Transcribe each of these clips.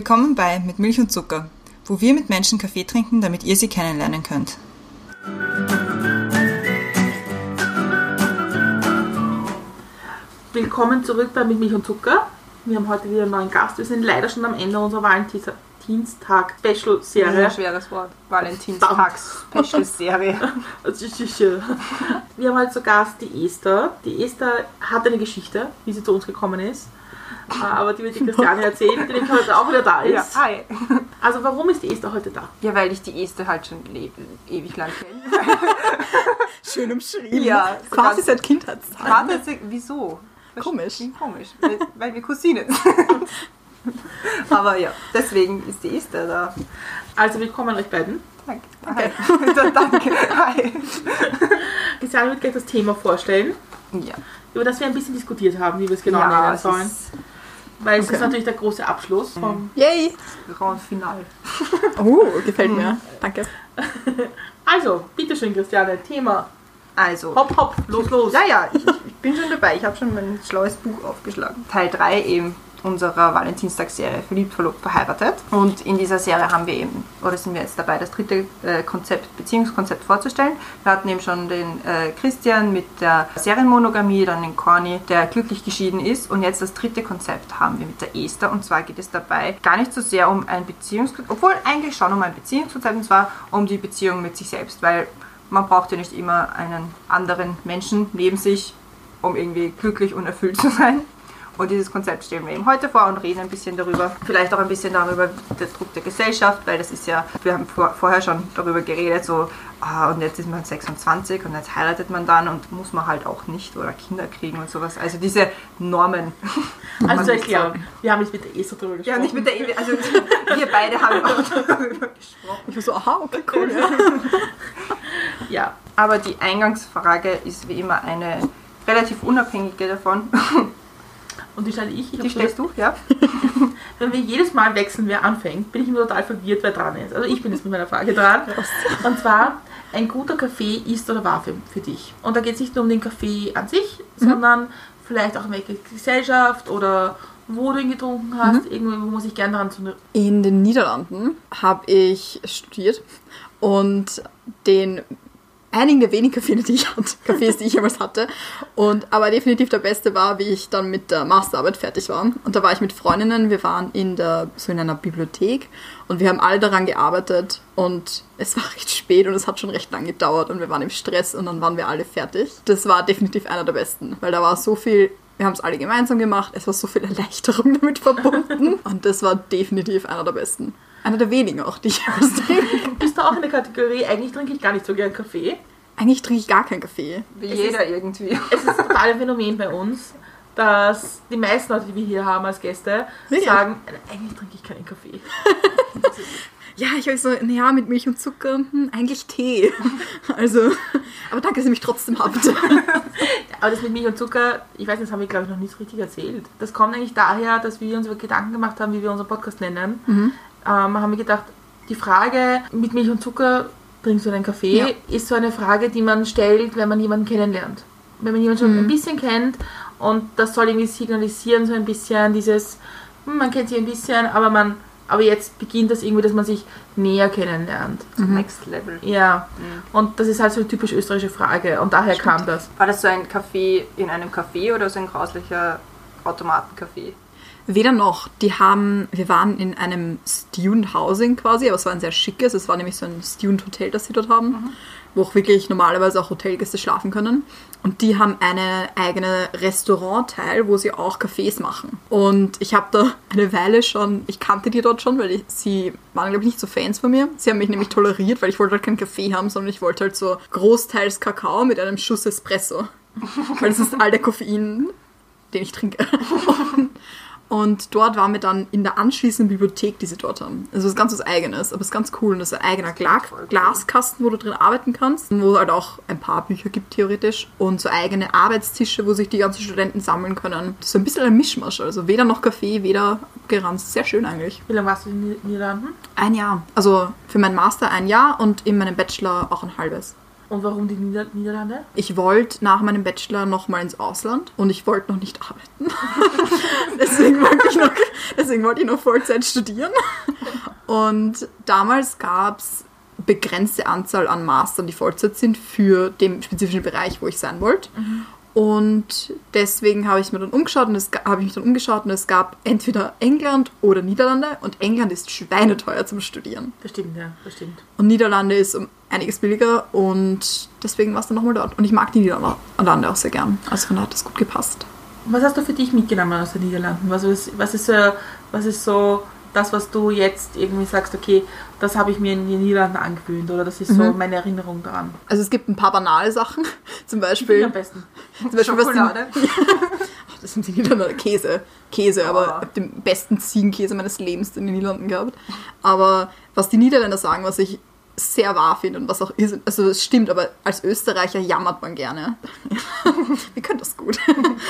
Willkommen bei Mit Milch und Zucker, wo wir mit Menschen Kaffee trinken, damit ihr sie kennenlernen könnt. Willkommen zurück bei Mit Milch und Zucker. Wir haben heute wieder einen neuen Gast. Wir sind leider schon am Ende unserer Valentinstag-Special-Serie. Sehr schweres Wort. Valentinstags-Special-Serie. Wir haben heute zu Gast die Esther. Die Esther hat eine Geschichte, wie sie zu uns gekommen ist. Äh, Aber die wird die Christiane erzählen, die heute auch wieder da Ja, ist. hi. Also warum ist die Esther heute da? Ja, weil ich die Esther halt schon ewig lang kenne. Schön umschrieben. Ja, quasi seit Kindheitstagen. Wieso? Komisch. Komisch, weil, weil wir Cousinen sind. Aber ja, deswegen ist die Esther da. Also willkommen euch beiden. Danke. Hi. Danke. Hi. Christiane wird gleich das Thema vorstellen, Ja, über das wir ein bisschen diskutiert haben, wie wir es genau ja nennen es sollen. Weil es Okay. ist natürlich der große Abschluss vom Yay! Grand Final. Oh, gefällt mir. Danke. Also, bitteschön, Christiane, Thema. Also, Hopp, hopp, los, los. Ja, ja, ich, ich bin schon dabei. Ich habe schon mein schlaues Buch aufgeschlagen. Teil 3 eben unserer Valentinstagsserie Verliebt, Verlobt, Verheiratet. Und in dieser Serie haben wir eben, oder sind wir jetzt dabei, das dritte äh, Konzept, Beziehungskonzept vorzustellen. Wir hatten eben schon den äh, Christian mit der Serienmonogamie, dann den Corny, der glücklich geschieden ist. Und jetzt das dritte Konzept haben wir mit der Esther. Und zwar geht es dabei gar nicht so sehr um ein Beziehungskonzept, obwohl eigentlich schon um ein Beziehungskonzept, und zwar um die Beziehung mit sich selbst, weil man braucht ja nicht immer einen anderen Menschen neben sich, um irgendwie glücklich und erfüllt zu sein. Und dieses Konzept stellen wir eben heute vor und reden ein bisschen darüber. Vielleicht auch ein bisschen darüber, der Druck der Gesellschaft, weil das ist ja, wir haben vor, vorher schon darüber geredet, so, ah, und jetzt ist man 26 und jetzt heiratet man dann und muss man halt auch nicht oder Kinder kriegen und sowas. Also diese Normen. Also zur nicht Erklärung, wir haben nicht mit der Esther drüber gesprochen. Ja, nicht mit der Ehe, also wir beide haben auch darüber gesprochen. Ich war so, aha, okay, cool. Ja. Ja, Aber die Eingangsfrage ist wie immer eine relativ unabhängige davon. Und die stelle ich. ich Die stellst du, ja? Wenn wir jedes Mal wechseln, wer anfängt, bin ich immer total verwirrt, wer dran ist. Also ich bin jetzt mit meiner Frage dran. Und zwar, ein guter Kaffee ist oder war für, für dich. Und da geht es nicht nur um den Kaffee an sich, sondern vielleicht auch in welcher Gesellschaft oder wo du ihn getrunken hast. Irgendwo wo muss ich gerne daran zu... In den Niederlanden habe ich studiert und den einigen der wenigen Cafés, die ich hatte, Cafés, die ich jemals hatte. Und aber definitiv der beste war, wie ich dann mit der Masterarbeit fertig war. Und da war ich mit Freundinnen, wir waren in der so in einer Bibliothek und wir haben alle daran gearbeitet und es war recht spät und es hat schon recht lang gedauert und wir waren im Stress und dann waren wir alle fertig. Das war definitiv einer der besten, weil da war so viel wir haben es alle gemeinsam gemacht. Es war so viel Erleichterung damit verbunden. Und das war definitiv einer der besten. Einer der wenigen auch, die ich trinke. Bist du auch in der Kategorie, eigentlich trinke ich gar nicht so gern Kaffee. Eigentlich trinke ich gar keinen Kaffee. Wie Es jeder irgendwie. Es ist total ein Phänomen bei uns, dass die meisten Leute, die wir hier haben als Gäste, Wirklich? sagen, eigentlich trinke ich keinen Kaffee. Ja, ich habe so, naja, mit Milch und Zucker, hm, eigentlich Tee. Also, aber danke, dass ihr mich trotzdem habt. Aber das mit Milch und Zucker, ich weiß, das haben wir, glaube ich, noch nicht so richtig erzählt. Das kommt eigentlich daher, dass wir uns über Gedanken gemacht haben, wie wir unseren Podcast nennen. Ähm, haben wir gedacht, die Frage mit Milch und Zucker, trinkst du einen Kaffee, Ja. ist so eine Frage, die man stellt, wenn man jemanden kennenlernt. Wenn man jemanden schon ein bisschen kennt und das soll irgendwie signalisieren, so ein bisschen dieses, hm, man kennt sich ein bisschen, aber man, aber jetzt beginnt das irgendwie, dass man sich näher kennenlernt. Next Level. Ja, und das ist halt so eine typisch österreichische Frage und daher kam das. War das so ein Café in einem Café oder so ein grauslicher Automatencafé? Weder noch. Die haben, wir waren in einem Student Housing quasi, aber es war ein sehr schickes. Es war nämlich so ein Student Hotel, das sie dort haben, wo auch wirklich normalerweise auch Hotelgäste schlafen können. Und die haben eine eigene Restaurantteil, wo sie auch Cafés machen. Und ich habe da eine Weile schon, ich kannte die dort schon, weil ich, sie waren, glaube ich, nicht so Fans von mir. Sie haben mich nämlich toleriert, weil ich wollte halt keinen Kaffee haben, sondern ich wollte halt so großteils Kakao mit einem Schuss Espresso. weil das ist all der Koffein, den ich trinke. Und dort waren wir dann in der anschließenden Bibliothek, die sie dort haben. Also es ist ganz was Eigenes, aber es ist ganz cool. Und das ist ein eigener Gla Glaskasten, wo du drin arbeiten kannst. Wo es halt auch ein paar Bücher gibt, theoretisch. Und so eigene Arbeitstische, wo sich die ganzen Studenten sammeln können. Das ist so ein bisschen ein Mischmasch. Also weder noch Kaffee, weder geranzt. Sehr schön eigentlich. Wie lange warst du in den Niederlanden? Ein Jahr. Also für meinen Master ein Jahr und in meinem Bachelor auch ein halbes. Und warum die Nieder Niederlande? Ich wollte nach meinem Bachelor nochmal ins Ausland und ich wollte noch nicht arbeiten. deswegen, wollte ich noch, deswegen wollte ich noch Vollzeit studieren. Und damals gab es begrenzte Anzahl an Mastern, die Vollzeit sind für den spezifischen Bereich, wo ich sein wollte. Und deswegen habe ich mir dann umgeschaut und es habe ich mich dann umgeschaut und es gab entweder England oder Niederlande und England ist schweineteuer zum Studieren. Das stimmt, ja, das stimmt. Und Niederlande ist um einiges billiger und deswegen war es dann nochmal dort. Und ich mag die Niederlande auch sehr gern. Also von daher hat das gut gepasst. Was hast du für dich mitgenommen aus den Niederlanden? Was ist, was ist, äh, was ist so das, was du jetzt irgendwie sagst, okay, das habe ich mir in den Niederlanden angewöhnt oder das ist so meine Erinnerung daran? Also es gibt ein paar banale Sachen. Zum Wie am Beispiel, besten. zum Beispiel was die, Schokolade. das sind die Niederlande Käse. Käse, aber Oh. ich habe den besten Ziegenkäse meines Lebens in den Niederlanden gehabt. Aber was die Niederländer sagen, was ich sehr wahr finde und was auch ist, also es stimmt, aber als Österreicher jammert man gerne. Wir können das gut.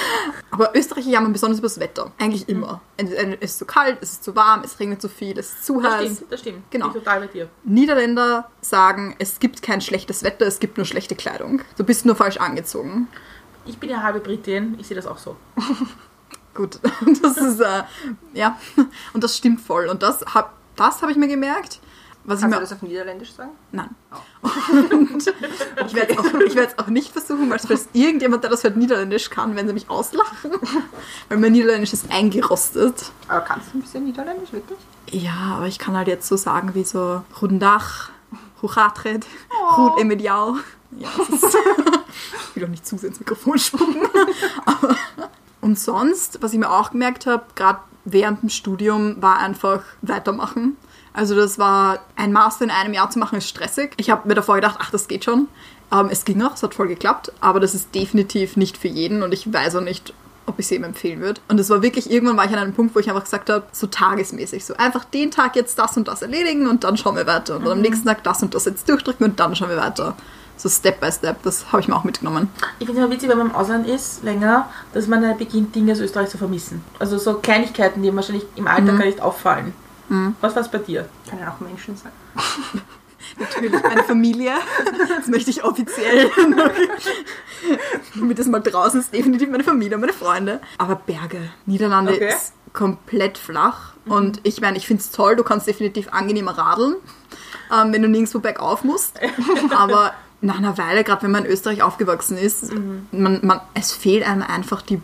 Aber Österreicher jammern besonders über das Wetter. Eigentlich immer. Es ist zu kalt, es ist zu warm, es regnet zu viel, es ist zu Das heiß. stimmt, das stimmt. Genau. Bin ich total bei dir. Niederländer sagen, es gibt kein schlechtes Wetter, es gibt nur schlechte Kleidung. Du bist nur falsch angezogen. Ich bin ja halbe Britin, ich sehe das auch so. Gut, das ist, äh, ja, und das stimmt voll. Und das habe das hab ich mir gemerkt. Was ich Kannst du mir, das auf Niederländisch sagen? nein. Und ich werde es auch, auch nicht versuchen, weil falls irgendjemand, der das hört, Niederländisch kann, wenn sie mich auslachen. Weil mein Niederländisch ist eingerostet. Aber kannst du ein bisschen Niederländisch, wirklich? Ja, aber ich kann halt jetzt so sagen wie so Rundach, Huchatred, Rud Emedial. Ja, das ist, ich will doch nicht zu sehr ins Mikrofon spucken. Aber, und sonst, was ich mir auch gemerkt habe, gerade während dem Studium, war einfach weitermachen. Also das war, ein Master in einem Jahr zu machen, ist stressig. Ich habe mir davor gedacht, ach, das geht schon. Ähm, es ging auch, es hat voll geklappt, aber das ist definitiv nicht für jeden und ich weiß auch nicht, ob ich es jedem empfehlen würde. Und es war wirklich, irgendwann war ich an einem Punkt, wo ich einfach gesagt habe, so tagesmäßig, so einfach den Tag jetzt das und das erledigen und dann schauen wir weiter. Und dann am nächsten Tag das und das jetzt durchdrücken und dann schauen wir weiter. So Step by Step, das habe ich mir auch mitgenommen. Ich finde es immer witzig, wenn man im Ausland ist, länger, dass man dann beginnt, Dinge aus Österreich zu vermissen. Also so Kleinigkeiten, die wahrscheinlich im Alltag gar nicht auffallen. Was war es bei dir? Können auch Menschen sein. Natürlich meine Familie, das möchte ich offiziell noch, damit das mal draußen ist, definitiv meine Familie, meine Freunde. Aber Berge, Niederlande Okay. ist komplett flach und ich meine, ich finde es toll, du kannst definitiv angenehmer radeln, ähm, wenn du nirgendwo bergauf musst. Aber nach einer Weile, gerade wenn man in Österreich aufgewachsen ist, man, man, es fehlt einem einfach die,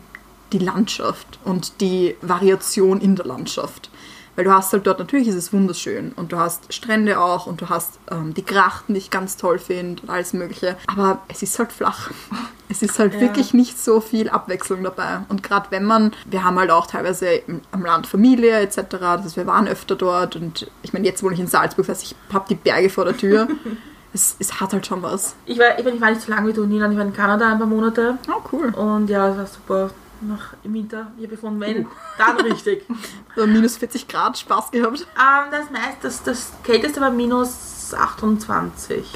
die Landschaft und die Variation in der Landschaft. Weil du hast halt dort, natürlich ist es wunderschön und du hast Strände auch und du hast ähm, die Grachten, die ich ganz toll finde und alles mögliche. Aber es ist halt flach. Es ist halt Ja. wirklich nicht so viel Abwechslung dabei. Und gerade wenn man, wir haben halt auch teilweise im, am Land Familie etc., das heißt, wir waren öfter dort und ich meine, jetzt wohne ich in Salzburg, das heißt, ich habe die Berge vor der Tür. es, es hat halt schon was. Ich war, ich, war nicht so lange wie du in Niederland, ich war in Kanada ein paar Monate. Oh, cool. Und ja, es war super. Nach, Im Winter, ich habe gefunden, wenn, dann richtig. So minus 40 Grad, Spaß gehabt. Ähm, das meist, das, das kälteste war minus 28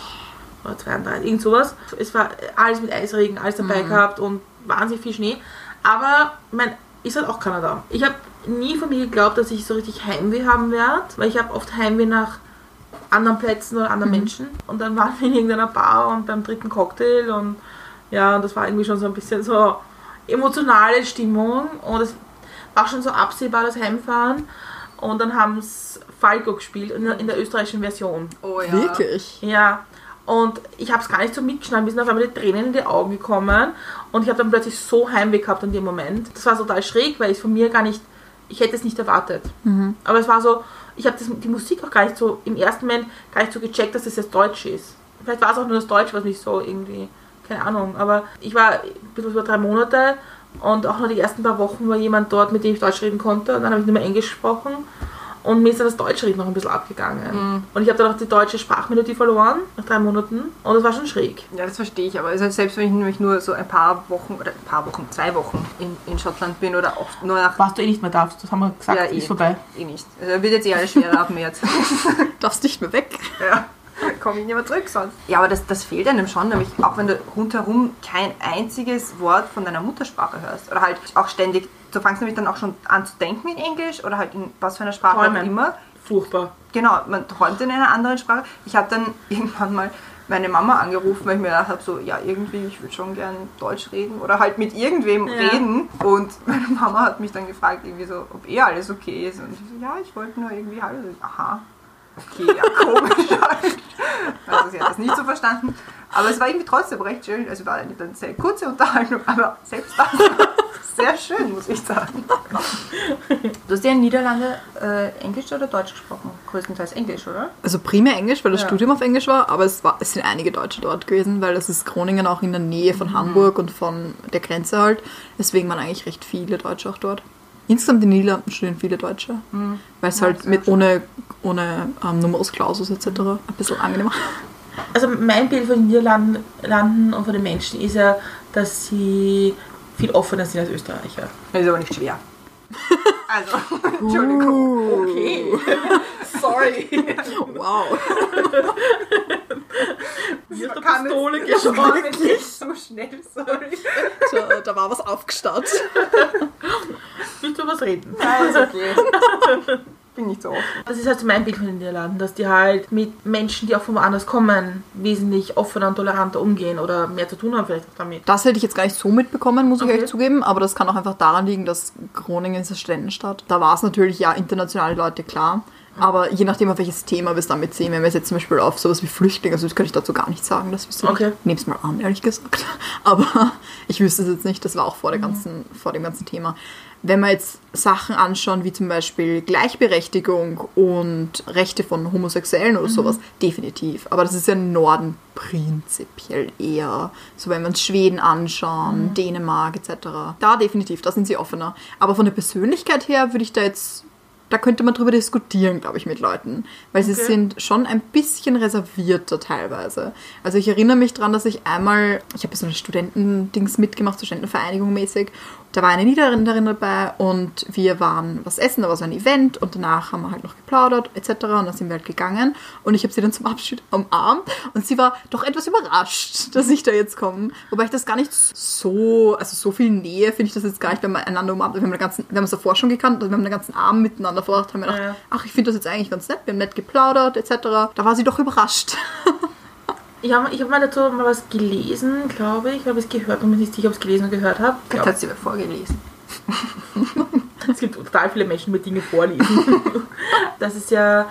oder 32, irgend sowas. Es war alles mit Eisregen, alles dabei gehabt und wahnsinnig viel Schnee. Aber mein, ist halt auch Kanada. Ich habe nie von mir geglaubt, dass ich so richtig Heimweh haben werde, weil ich habe oft Heimweh nach anderen Plätzen oder anderen Menschen. Und dann waren wir in irgendeiner Bar und beim dritten Cocktail und ja, das war irgendwie schon so ein bisschen so emotionale Stimmung und es war schon so absehbar, das Heimfahren. Und dann haben es Falco gespielt in der, in der österreichischen Version. Oh ja. Wirklich? Ja. Und ich habe es gar nicht so mitgeschnallt, mir sind auf einmal die Tränen in die Augen gekommen. Und ich habe dann plötzlich so Heimweh gehabt in dem Moment. Das war total schräg, weil ich es von mir gar nicht, ich hätte es nicht erwartet. Aber es war so, ich habe die Musik auch gar nicht so, im ersten Moment gar nicht so gecheckt, dass das jetzt Deutsch ist. Vielleicht war es auch nur das Deutsch, was mich so irgendwie, keine Ahnung. Aber ich war ein bisschen über drei Monate und auch nur die ersten paar Wochen war jemand dort, mit dem ich Deutsch reden konnte. Und dann habe ich nur mehr Englisch gesprochen. Und mir ist dann das Deutsche Reden noch ein bisschen abgegangen. Und ich habe dann auch die deutsche Sprachmelodie verloren, nach drei Monaten. Und das war schon schräg. Ja, das verstehe ich, aber also selbst wenn ich nämlich nur so ein paar Wochen oder ein paar Wochen, zwei Wochen in, in Schottland bin oder auch nur nach. Was du eh nicht mehr darfst, das haben wir gesagt, Ja, ist eh. vorbei. Eh nicht. Also wird jetzt eh alles schwerer ab März. Darfst nicht mehr weg. Ja. Komme ich nicht mehr zurück sonst. Ja, aber das, das fehlt einem schon, nämlich auch wenn du rundherum kein einziges Wort von deiner Muttersprache hörst. Oder halt auch ständig, du fängst nämlich dann auch schon an zu denken in Englisch oder halt in was für einer Sprache auch Träumen. immer. Furchtbar. Genau, man träumt in einer anderen Sprache. Ich habe dann irgendwann mal meine Mama angerufen, weil ich mir gedacht habe, so, ja, irgendwie, ich würde schon gern Deutsch reden oder halt mit irgendwem Ja. reden. Und meine Mama hat mich dann gefragt, irgendwie so, ob eh alles okay ist. Und ich so, ja, ich wollte nur irgendwie Hallo. Aha. Okay, ja, komisch halt. Also sie hat das nicht so verstanden. Aber es war irgendwie trotzdem recht schön. Also war eine dann sehr kurze Unterhaltung, aber selbst das war sehr schön, muss ich sagen. Du hast ja in Niederlande äh, Englisch oder Deutsch gesprochen? Größtenteils Englisch, oder? Also primär Englisch, weil das Ja. Studium auf Englisch war, aber es, war, es sind einige Deutsche dort gewesen, weil das ist Groningen auch in der Nähe Mhm. von Hamburg und von der Grenze halt. Deswegen waren eigentlich recht viele Deutsche auch dort. Insgesamt in den Niederlanden studieren viele Deutsche, weil es Mhm. Ja, halt mit ohne, ohne ähm, Numerus Clausus etc. ein bisschen angenehmer. Also mein Bild von den Niederlanden Landen und von den Menschen ist ja, dass sie viel offener sind als Österreicher. Das ist aber nicht schwer. Also, Entschuldigung. Okay. Sorry. Wow. Es- Pistole geschossen? nicht so schnell, sorry. Da, da war was aufgestaut. Willst du was reden? Ja, ist okay. Bin nicht so offen. Das ist halt so mein Bild von den Niederlanden, dass die halt mit Menschen, die auch von woanders kommen, wesentlich offener und toleranter umgehen oder mehr zu tun haben vielleicht auch damit. Das hätte ich jetzt gar nicht so mitbekommen, muss ich Okay. ehrlich zugeben, aber das kann auch einfach daran liegen, dass Groningen ist eine Studentenstadt. Da war es natürlich ja internationale Leute, klar. Aber je nachdem, auf welches Thema wir es damit sehen, wenn wir es jetzt zum Beispiel auf sowas wie Flüchtlinge, also das könnte ich dazu gar nicht sagen, das wüsste ich Okay. Ich nehme es mal an, ehrlich gesagt. Aber ich wüsste es jetzt nicht, das war auch vor, der ganzen, vor dem ganzen Thema. Wenn wir jetzt Sachen anschauen, wie zum Beispiel Gleichberechtigung und Rechte von Homosexuellen oder sowas, definitiv. Aber das ist ja im Norden prinzipiell eher. So wenn wir uns Schweden anschauen, Dänemark etc. Da definitiv, da sind sie offener. Aber von der Persönlichkeit her würde ich da jetzt da könnte man drüber diskutieren, glaube ich, mit Leuten. Weil sie Okay. sind schon ein bisschen reservierter teilweise. Also ich erinnere mich daran, dass ich einmal, ich habe so eine Studentendings mitgemacht, so Studentenvereinigung mäßig. Da war eine Niederländerin dabei und wir waren was essen, da war so ein Event und danach haben wir halt noch geplaudert etc. Und dann sind wir halt gegangen und ich habe sie dann zum Abschied umarmt und sie war doch etwas überrascht, dass ich da jetzt komme. Wobei ich das gar nicht so, also so viel Nähe finde ich das jetzt gar nicht, wenn man einander umarmt. Wir haben, den ganzen, wir haben es davor schon gekannt, also wir haben den ganzen Abend miteinander verbracht, haben wir gedacht, Ja. ach, ich finde das jetzt eigentlich ganz nett, wir haben nett geplaudert etc. Da war sie doch überrascht. Ich habe ich hab mal dazu mal was gelesen, glaube ich. Ich habe es gehört, bin mir nicht sicher, ob ich es gelesen oder gehört habe. Ich Vielleicht hat sie mir vorgelesen. Es gibt total viele Menschen, die mir Dinge vorlesen. das ist ja,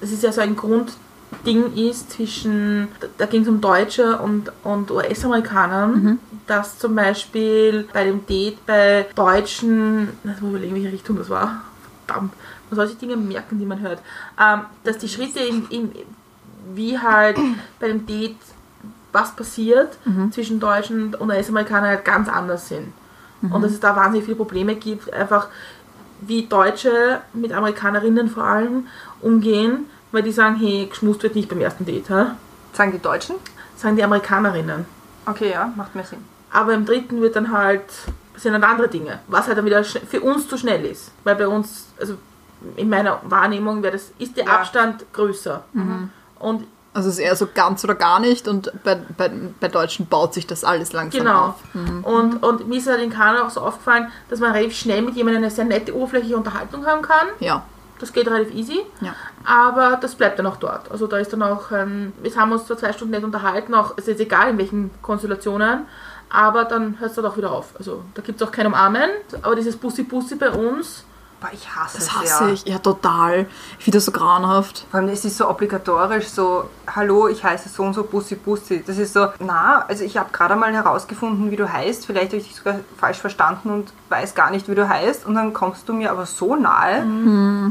das ist ja so ein Grundding ist zwischen, da ging es um Deutsche und, und US-Amerikanern, dass zum Beispiel bei dem Date bei Deutschen, lass mal überlegen, welche Richtung das war. Verdammt, man soll sich Dinge merken, die man hört. Ähm, dass die Schritte, in, in, wie halt bei dem Date was passiert zwischen Deutschen und US-Amerikanern halt ganz anders sind. Und dass es da wahnsinnig viele Probleme gibt, einfach wie Deutsche mit Amerikanerinnen vor allem umgehen, weil die sagen, hey, geschmust wird nicht beim ersten Date, hä? Sagen die Deutschen? sagen die Amerikanerinnen. Okay, ja, macht mehr Sinn. Aber im dritten wird dann halt, sind dann andere Dinge, was halt dann wieder für uns zu schnell ist. Weil bei uns, also in meiner Wahrnehmung wäre das, ist der Ja. Abstand größer. Und Also es ist eher so ganz oder gar nicht und bei, bei, bei Deutschen baut sich das alles langsam Genau. auf. Und, und mir ist halt in Kanada auch so aufgefallen, dass man relativ schnell mit jemandem eine sehr nette, oberflächliche Unterhaltung haben kann. Ja, Das geht relativ easy. ja. Aber das bleibt dann auch dort. Also da ist dann auch, ähm, wir haben uns zwar zwei Stunden nett unterhalten, auch, es ist jetzt egal in welchen Konstellationen, aber dann hört es dann auch wieder auf. Also da gibt es auch kein Umarmen, aber dieses Bussi-Bussi bei uns, ich hasse Das es hasse ja. ich. Ja, total. Ich finde das so grauenhaft. Vor allem, es ist so obligatorisch, so, hallo, ich heiße so und so, Bussi, Bussi. Das ist so, na, also ich habe gerade mal herausgefunden, wie du heißt, vielleicht habe ich dich sogar falsch verstanden und weiß gar nicht, wie du heißt und dann kommst du mir aber so nahe,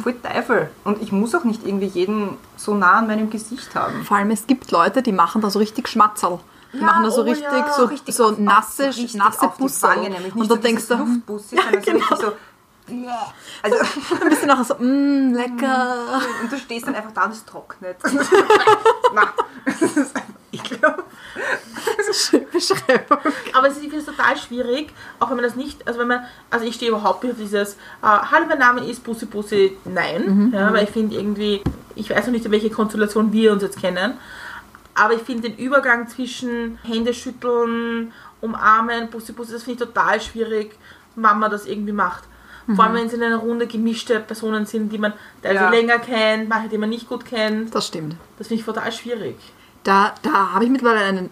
voll Teufel. Und ich muss auch nicht irgendwie jeden so nah an meinem Gesicht haben. Vor allem, es gibt Leute, die machen da so richtig Schmatzerl. Die Ja, machen da so oh richtig, ja, so, Richtig so auf- nasse, auf- richtig nasse nicht Und so dann denkst dieses du, sondern so richtig so, also, ein bisschen nachher so, mmm, lecker. und du stehst dann einfach da und es trocknet. Na, das ist einfach ekelhaft. Beschreibung. aber es ist, ich finde es total schwierig, auch wenn man das nicht, also wenn man, also ich stehe überhaupt nicht auf dieses, äh, hallo, mein Name ist Bussi Bussi, nein, ja, weil ich finde irgendwie, ich weiß noch nicht, in welche Konstellation wir uns jetzt kennen, aber ich finde den Übergang zwischen Hände schütteln, umarmen, Bussi Bussi, das finde ich total schwierig, wann man das irgendwie macht. Vor allem, wenn es in einer Runde gemischte Personen sind, die man teilweise Ja. länger kennt, manche, die man nicht gut kennt. Das stimmt. Das finde ich total schwierig. Da, da habe ich mittlerweile einen,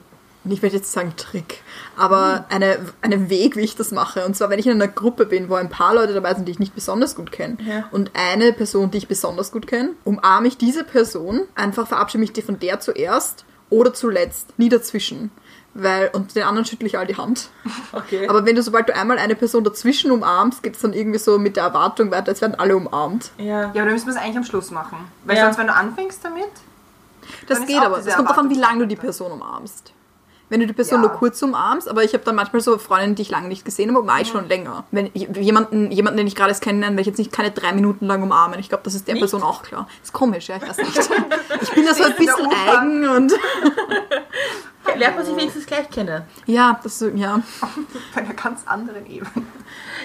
ich werde jetzt sagen Trick, aber eine, einen Weg, wie ich das mache. Und zwar, wenn ich in einer Gruppe bin, wo ein paar Leute dabei sind, die ich nicht besonders gut kenne, Ja. und eine Person, die ich besonders gut kenne, umarme ich diese Person, einfach verabschiede mich von der zuerst oder zuletzt, nie dazwischen. Weil, und den anderen schüttle ich all die Hand. Okay. Aber wenn du, sobald du einmal eine Person dazwischen umarmst, geht es dann irgendwie so mit der Erwartung weiter, als werden alle umarmt. ja. Ja, aber dann müssen wir es eigentlich am Schluss machen. Weil Ja. sonst, wenn du anfängst damit, Das geht aber. Es kommt davon, wie lange du die Person umarmst. Wenn du die Person Ja. nur kurz umarmst, aber ich habe dann manchmal so Freundinnen, die ich lange nicht gesehen habe, umarme ich schon länger. Wenn ich, jemanden, jemanden, den ich gerade erst kennenlerne, werde ich jetzt nicht keine drei Minuten lang umarmen. Ich glaube, das ist der Nicht? Person auch klar. Ist komisch, ja, ich weiß nicht. Ich bin da so ein bisschen eigen und Lernt man sich wenigstens gleich kennen. ja, das so, ja. bei einer ganz anderen Ebene.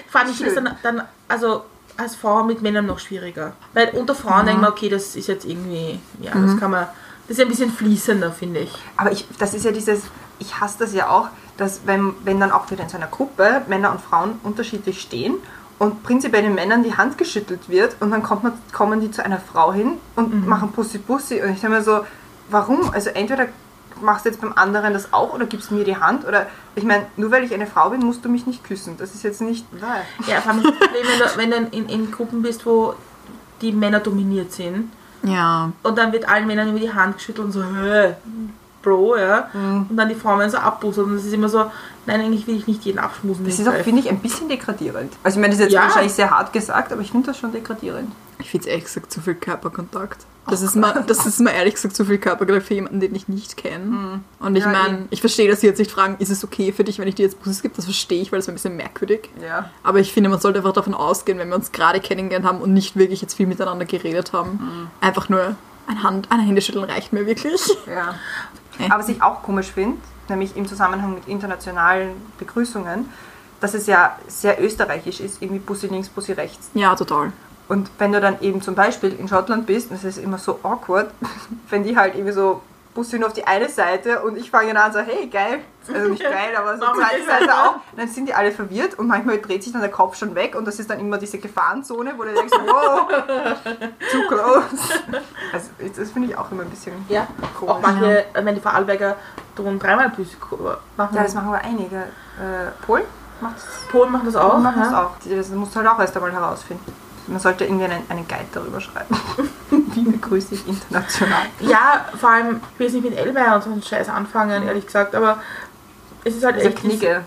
Vor allem, ich finde es dann, dann, also als Frau mit Männern noch schwieriger. Weil unter Frauen denkt man, okay, das ist jetzt irgendwie, ja, das kann man, das ist ein bisschen fließender, finde ich. Aber ich, das ist ja dieses, ich hasse das ja auch, dass wenn, wenn dann auch wieder in so einer Gruppe Männer und Frauen unterschiedlich stehen und prinzipiell den Männern die Hand geschüttelt wird und dann kommt man, kommen die zu einer Frau hin und machen Pussy Pussy und ich denke mir so, warum? Also entweder machst du jetzt beim anderen das auch oder gibst mir die Hand oder ich meine, nur weil ich eine Frau bin, musst du mich nicht küssen. Das ist jetzt nicht. Nein. Ja, vor allem das Problem, wenn du, wenn du in, in Gruppen bist, wo die Männer dominiert sind Ja. und dann wird allen Männern über die Hand geschüttelt und so, hä, Bro, ja. Und dann die Frauen werden so abbuseln und das ist immer so, nein, eigentlich will ich nicht jeden abschmusen. Das ist auch, finde ich, ein bisschen degradierend. Also ich meine, das ist jetzt Ja. wahrscheinlich sehr hart gesagt, aber ich finde das schon degradierend. Ich finde es ehrlich gesagt zu viel Körperkontakt. Das, ist mal, das ist mir ehrlich gesagt zu viel Körperkontakt für jemanden, den ich nicht kenne. Und ich Ja, meine, eh. ich verstehe, dass sie jetzt nicht fragen, ist es okay für dich, wenn ich dir jetzt Busses gebe? Das verstehe ich, weil das ist ein bisschen merkwürdig. Ja. Aber ich finde, man sollte einfach davon ausgehen, wenn wir uns gerade kennengelernt haben und nicht wirklich jetzt viel miteinander geredet haben. Einfach nur ein Hand, ein Händeschütteln reicht mir wirklich. Ja. Aber was ich auch komisch finde, nämlich im Zusammenhang mit internationalen Begrüßungen, dass es ja sehr österreichisch ist, irgendwie Bussi links, Bussi rechts. Ja, total. Und wenn du dann eben zum Beispiel in Schottland bist, und es ist immer so awkward, wenn die halt irgendwie so Bussi nur auf die eine Seite und ich fange dann an so, hey, geil. Also nicht geil, aber so zweite Seite auch. Dann sind die alle verwirrt und manchmal dreht sich dann der Kopf schon weg und das ist dann immer diese Gefahrenzone, wo du denkst, wow, too close. Also das finde ich auch immer ein bisschen Ja, komisch. auch manche, wenn die Vorarlberger tun dreimal Büsi machen. Ja, das machen aber einige. Äh, Polen macht das Polen machen das auch. Polen machen das auch. Das musst du halt auch erst einmal herausfinden. Man sollte irgendwie einen, einen Guide darüber schreiben. Wie begrüße ich international? Ja, vor allem, ich will jetzt nicht mit Elmeier und so einen Scheiß anfangen, ehrlich gesagt, aber es ist halt Diese echt. Knicke.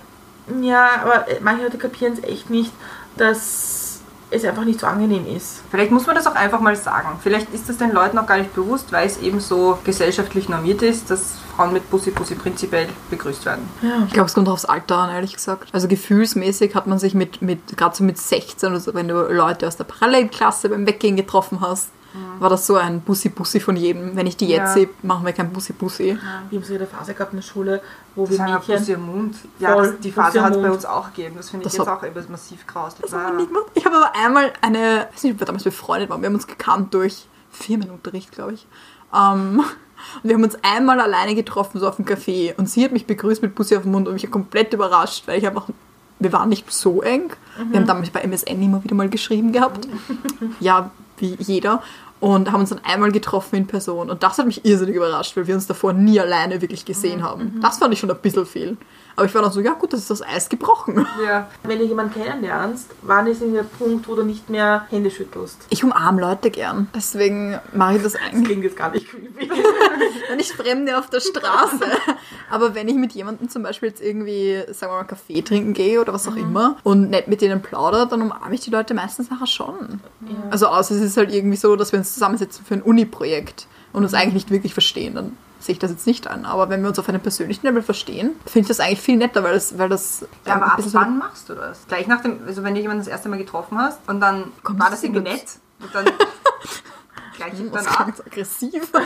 Ja, aber manche Leute kapieren es echt nicht, dass es einfach nicht so angenehm ist. Vielleicht muss man das auch einfach mal sagen. Vielleicht ist das den Leuten auch gar nicht bewusst, weil es eben so gesellschaftlich normiert ist, dass Frauen mit Bussi Bussi prinzipiell begrüßt werden. Ich glaube, es kommt auch aufs Alter an, ehrlich gesagt. Also gefühlsmäßig hat man sich mit, mit gerade so mit 16 oder so, wenn du Leute aus der Parallelklasse beim Weggehen getroffen hast, war das so ein Bussi-Bussi von jedem. Wenn ich die jetzt Ja. sehe, machen wir kein Bussi-Bussi. Wir haben so eine Phase gehabt in der Schule, wo Das wir sagen wir Bussi Mädchen. am Mund. Ja, das, die Phase hat es bei uns auch gegeben. Das finde ich Das jetzt hat- auch immer massiv grauslich. Das haben wir gemacht. Ich habe aber einmal eine, ich weiß nicht, ob wir damals befreundet waren, wir haben uns gekannt durch Firmenunterricht, glaube ich. Ähm, und wir haben uns einmal alleine getroffen, so auf dem Café. Und sie hat mich begrüßt mit Bussi auf dem Mund und mich war komplett überrascht, weil ich einfach, wir waren nicht so eng. Wir haben damals bei MSN immer wieder mal geschrieben gehabt. Ja, wie jeder. Und haben uns dann einmal getroffen in Person. Und das hat mich irrsinnig überrascht, weil wir uns davor nie alleine wirklich gesehen haben. Das fand ich schon ein bisschen viel. Aber ich war dann so, ja gut, das ist das Eis gebrochen. Ja. Wenn du jemanden kennenlernst, wann ist denn der Punkt, wo du nicht mehr Hände schüttelst? Ich umarme Leute gern. Deswegen mache ich das eigentlich. Klingt jetzt gar nicht creepy. wenn ich Fremde auf der Straße. Aber wenn ich mit jemandem zum Beispiel jetzt irgendwie, sagen wir mal, Kaffee trinken gehe oder was auch immer und nicht mit denen plaudere, dann umarme ich die Leute meistens nachher schon. Also außer es ist halt irgendwie so, dass wir uns zusammensetzen für ein Uni-Projekt und uns eigentlich nicht wirklich verstehen, dann sehe ich das jetzt nicht an. Aber wenn wir uns auf einem persönlichen Level verstehen, finde ich das eigentlich viel netter, weil das, weil das Ja, ähm, aber ab wann machst du das? Gleich nach dem, also wenn du jemanden das erste Mal getroffen hast und dann Komm, war das irgendwie nett und dann gleich Das danach. klingt so aggressiv.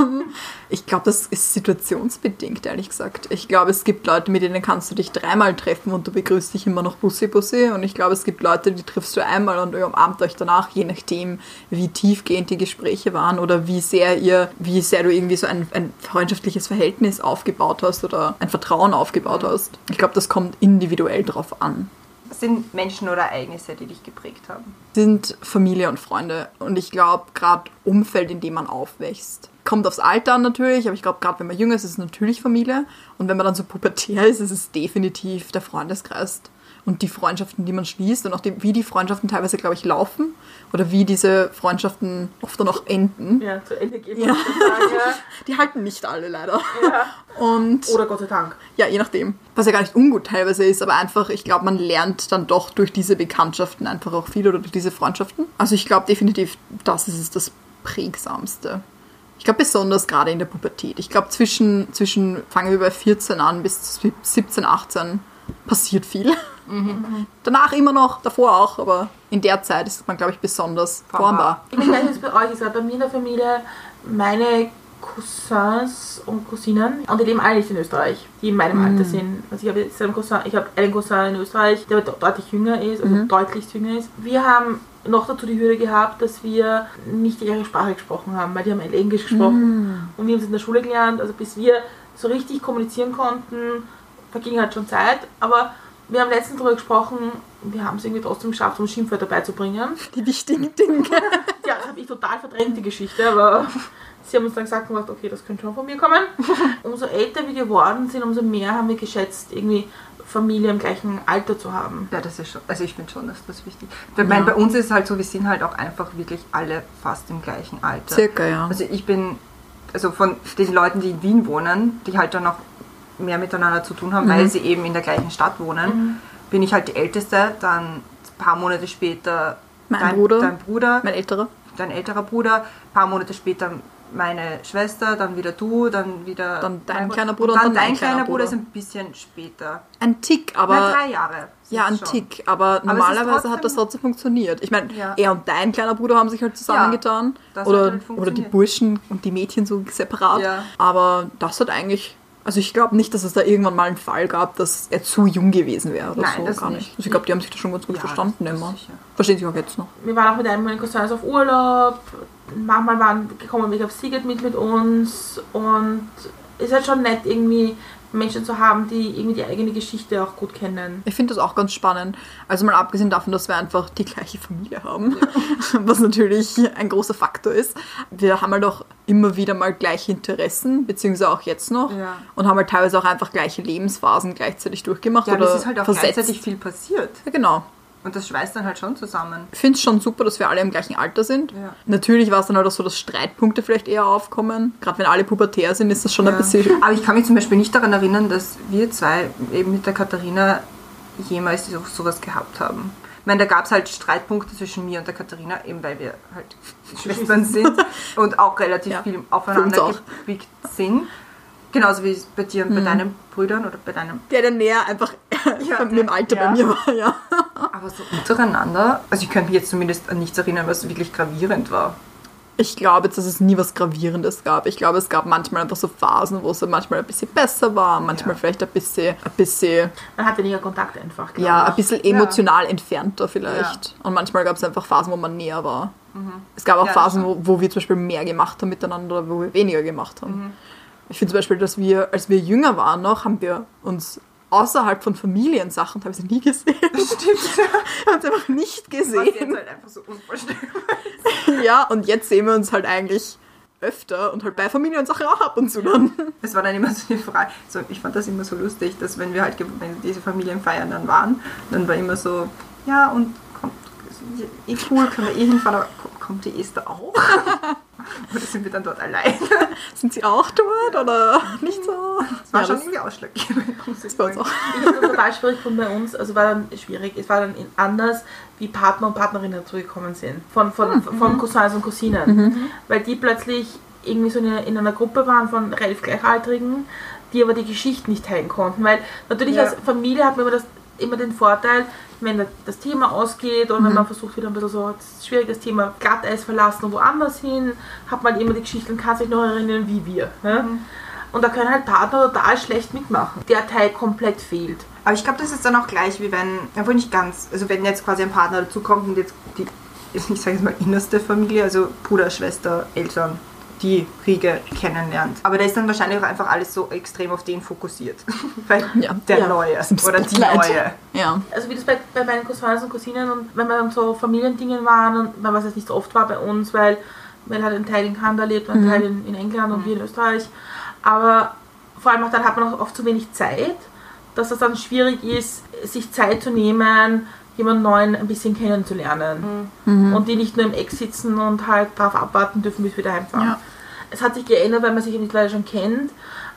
Ähm, ich glaube, das ist situationsbedingt, ehrlich gesagt. Ich glaube, es gibt Leute, mit denen kannst du dich dreimal treffen und du begrüßt dich immer noch Bussi Bussi. Und ich glaube, es gibt Leute, die triffst du einmal und ihr umarmt euch danach, je nachdem, wie tiefgehend die Gespräche waren oder wie sehr ihr, wie sehr du irgendwie so ein, ein freundschaftliches Verhältnis aufgebaut hast oder ein Vertrauen aufgebaut hast. Ich glaube, das kommt individuell drauf an. Sind Menschen oder Ereignisse, die dich geprägt haben? sind Familie und Freunde. Und ich glaube, gerade Umfeld, in dem man aufwächst. kommt aufs Alter an natürlich, aber ich glaube, gerade wenn man jünger ist, ist es natürlich Familie. Und wenn man dann so pubertär ist, ist es definitiv der Freundeskreis und die Freundschaften, die man schließt und auch die, wie die Freundschaften teilweise, glaube ich, laufen oder wie diese Freundschaften oft dann auch enden. Ja, zu Ende gehen. Ja. Die halten nicht alle leider. ja. Und. Oder Gott sei Dank. ja, je nachdem. Was ja gar nicht ungut teilweise ist, aber einfach, ich glaube, man lernt dann doch durch diese Bekanntschaften einfach auch viel oder durch diese Freundschaften. Also ich glaube definitiv, das ist es das prägsamste. Ich glaube besonders gerade in der Pubertät. Ich glaube zwischen, zwischen, fangen wir bei 14 an bis 17, 18 passiert viel. Danach immer noch, davor auch, aber in der Zeit ist man, glaube ich, besonders formbar. Ich weiß nicht, wie es bei euch ist, aber bei mir in der Familie, meine Cousins und Cousinen, und die leben alle nicht in Österreich, die in meinem Alter sind. Also ich habe jetzt einen Cousin, ich habe einen Cousin in Österreich, der de- deutlich jünger ist, also deutlich jünger ist. Wir haben noch dazu die Hürde gehabt, dass wir nicht ihre Sprache gesprochen haben, weil die haben alle Englisch gesprochen. Und wir haben es in der Schule gelernt, also bis wir so richtig kommunizieren konnten, verging halt schon Zeit, aber wir haben letztens darüber gesprochen, wir haben es irgendwie trotzdem geschafft, uns Schimpfwörter beizubringen. Die wichtigen Dinge. Ja, das habe ich total verdrängt, die Geschichte, aber sie haben uns dann gesagt, gemacht, okay, das könnte schon von mir kommen. Umso älter wir geworden sind, umso mehr haben wir geschätzt, irgendwie Familie im gleichen Alter zu haben. Ja, das ist schon, also ich finde schon, dass das wichtig ist. Ich meine, bei uns ist es halt so, wir sind halt auch einfach wirklich alle fast im gleichen Alter. Circa, ja. Also ich bin, also von den Leuten, die in Wien wohnen, die halt dann noch mehr miteinander zu tun haben, Mhm. weil sie eben in der gleichen Stadt wohnen, bin ich halt die Älteste, dann ein paar Monate später Mein dein Bruder. dein Bruder, Mein älterer. dein älterer Bruder, ein paar Monate später meine Schwester, dann wieder du, dann wieder Dann dein kleiner Bruder und und dann dann dein kleiner kleiner Bruder Bruder. ist ein bisschen später. Ein Tick, aber. Na, drei Jahre. Ja, ein sind's Tick, aber ist normalerweise hat das trotzdem- funktioniert. Ich meine, Ja. er und dein kleiner Bruder haben sich halt zusammengetan. das oder, hat halt oder die. Burschen und die Mädchen so separat. Ja. Aber das hat eigentlich. Also ich glaube nicht, dass es da irgendwann mal einen Fall gab, dass er zu jung gewesen wäre oder Nein, so. das gar nicht. nicht. Also ich glaube, die haben sich da schon ganz gut Ja, verstanden immer. sicher. Verstehen sich auch jetzt noch. Wir waren auch mit einem meiner Cousins auf Urlaub. Manchmal waren gekommen auf Siget mit mit uns. Und es ist halt schon nett, irgendwie Menschen zu haben, die irgendwie die eigene Geschichte auch gut kennen. Ich finde das auch ganz spannend. Also mal abgesehen davon, dass wir einfach die gleiche Familie haben, was natürlich ein großer Faktor ist. Wir haben halt auch immer wieder mal gleiche Interessen, beziehungsweise auch jetzt noch. Ja. Und haben halt teilweise auch einfach gleiche Lebensphasen gleichzeitig durchgemacht. Ja, oder das ist halt auch versetzt. gleichzeitig viel passiert. Ja, genau. Und das schweißt dann halt schon zusammen. Ich finde es schon super, dass wir alle im gleichen Alter sind. Ja. Natürlich war es dann halt auch so, dass Streitpunkte vielleicht eher aufkommen. Gerade wenn alle pubertär sind, ist das schon ein bisschen... Aber ich kann mich zum Beispiel nicht daran erinnern, dass wir zwei eben mit der Katharina jemals so- sowas gehabt haben. Ich meine, da gab es halt Streitpunkte zwischen mir und der Katharina, eben weil wir halt Schwestern sind und auch relativ Ja. viel aufeinander auch. gepickt sind. Genauso wie es bei dir und bei deinen Brüdern oder bei deinem. Der, der näher einfach Ja, mit dem Alter ja. bei mir war, ja. Aber so untereinander, also ich könnte mich jetzt zumindest an nichts erinnern, was wirklich gravierend war. Ich glaube jetzt, dass es nie was Gravierendes gab. Ich glaube, es gab manchmal einfach so Phasen, wo es dann manchmal ein bisschen besser war, manchmal Ja. vielleicht ein bisschen, ein bisschen, Man hat weniger Kontakt einfach. glaub ja, ich. ein bisschen emotional entfernter vielleicht. Ja. Und manchmal gab es einfach Phasen, wo man näher war. Es gab auch Phasen, wo, wo wir zum Beispiel mehr gemacht haben miteinander oder wo wir weniger gemacht haben. Ich finde zum Beispiel, dass wir, als wir jünger waren noch, haben wir uns außerhalb von Familiensachen teilweise nie gesehen. Stimmt. Wir haben uns einfach nicht Was jetzt gesehen. halt einfach so unvorstellbar. Ja, und jetzt sehen wir uns halt eigentlich öfter und halt bei Familiensachen auch ab und zu dann. Es war dann immer so die Frage, so, ich fand das immer so lustig, dass wenn wir halt, wenn diese Familienfeiern dann waren, dann war immer so, ja und kommt, eh cool, können wir eh hinfahren, aber kommt die Esther auch? Oder sind wir dann dort allein? Sind sie auch dort oder nicht so? Das war Ja, schon das irgendwie ausschlaggebend. uns sagen. auch. Ich habe das total schwierig von bei uns, also war dann schwierig, es war dann anders, wie Partner und Partnerinnen dazugekommen sind. Von, von, von Cousins und Cousinen. Weil die plötzlich irgendwie so in einer, in einer Gruppe waren von relativ Gleichaltrigen, die aber die Geschichte nicht teilen konnten. Weil natürlich Ja. als Familie hat man immer, das, immer den Vorteil, wenn das Thema ausgeht oder wenn man versucht wieder ein bisschen so, das ist schwierig, das Thema Glatteis verlassen und woanders hin, hat man immer die Geschichte und kann sich noch erinnern, wie wir. Ja? Und da können halt Partner total schlecht mitmachen. Der Teil komplett fehlt. Aber ich glaube, das ist dann auch gleich, wie wenn, obwohl nicht ganz, also wenn jetzt quasi ein Partner dazukommt und jetzt die, ich sage jetzt mal innerste Familie, also Bruder, Schwester, Eltern, die Riege kennenlernt. Aber da ist dann wahrscheinlich auch einfach alles so extrem auf den fokussiert. Weil Ja. der Ja. Neue oder die Spotlight. Neue. Ja. Also wie das bei, bei meinen Cousins und Cousinen und wenn wir dann so Familiendingen waren und wenn was jetzt nicht so oft war bei uns, weil weil halt ein Teil in Kanada lebt und ein Teil in, in England und wir in Österreich. Aber vor allem auch dann hat man auch oft zu wenig Zeit, dass es dann schwierig ist, sich Zeit zu nehmen, jemanden neuen ein bisschen kennenzulernen. Und die nicht nur im Eck sitzen und halt darauf abwarten dürfen, bis wir daheim fahren. Ja. Es hat sich geändert, weil man sich mittlerweile schon kennt.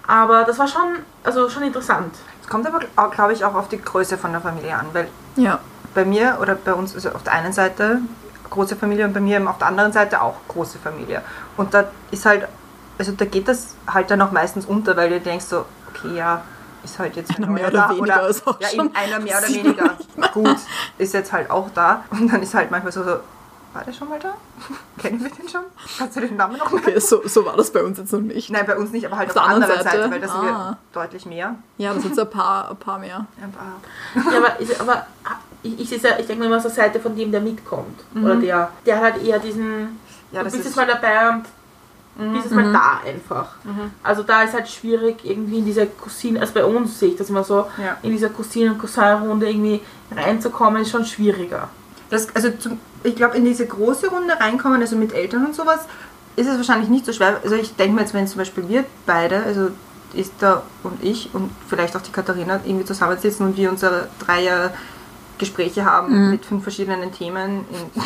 Aber das war schon, also schon interessant. Es kommt aber, glaube ich, auch auf die Größe von der Familie an, weil Ja. bei mir oder bei uns, also auf der einen Seite große Familie und bei mir eben auf der anderen Seite auch große Familie. Und da ist halt, also da geht das halt dann auch meistens unter, weil du denkst so, okay, ja, ist halt jetzt ein Einer mehr oder da, weniger ist auch ja, schon- eben einer mehr oder weniger. Gut, ist jetzt halt auch da. Und dann ist halt manchmal so, so war der schon mal da? Kennen wir den schon? Kannst du den Namen noch mal? Okay, so, so war das bei uns jetzt noch nicht. Nein, bei uns nicht, aber halt auf, Auf der der anderen Seite, Seite? weil das sind Ah. wir deutlich mehr. Ja, das sind so ein paar, ein paar mehr. Ein paar. Ja, aber, ist, aber ich, ich, ich denke mir immer aus der Seite von dem, der mitkommt. Oder der, der hat eher diesen, Ja, du das bist ist- jetzt mal dabei und bist jetzt mal da einfach. Also da ist halt schwierig, irgendwie in diese Cousine, also bei uns sehe ich das immer so, Ja. in dieser Cousine- und Cousin-Runde irgendwie reinzukommen, ist schon schwieriger. Das, also zum, ich glaube, in diese große Runde reinkommen, also mit Eltern und sowas, ist es wahrscheinlich nicht so schwer. Also ich denke mir jetzt, wenn zum Beispiel wir beide, also Esther und ich und vielleicht auch die Katharina irgendwie zusammensitzen und wir unsere Dreier Gespräche haben mit fünf verschiedenen Themen in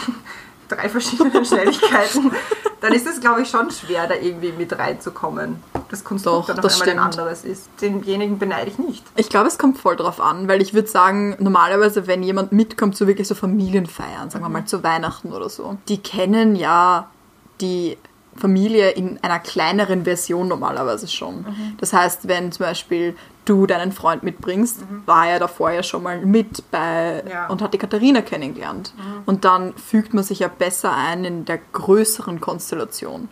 drei verschiedenen Schnelligkeiten, dann ist es, glaube ich, schon schwer, da irgendwie mit reinzukommen. Das Konstrukt Doch, dann das einmal ein stimmt. anderes ist. Denjenigen beneide ich nicht. Ich glaube, es kommt voll drauf an, weil ich würde sagen, normalerweise, wenn jemand mitkommt, so wirklich so Familienfeiern, sagen wir mal zu Weihnachten oder so, die kennen ja die Familie in einer kleineren Version normalerweise schon. Das heißt, wenn zum Beispiel du deinen Freund mitbringst, war er davor ja schon mal mit bei Ja. und hat die Katharina kennengelernt. Und dann fügt man sich ja besser ein in der größeren Konstellation.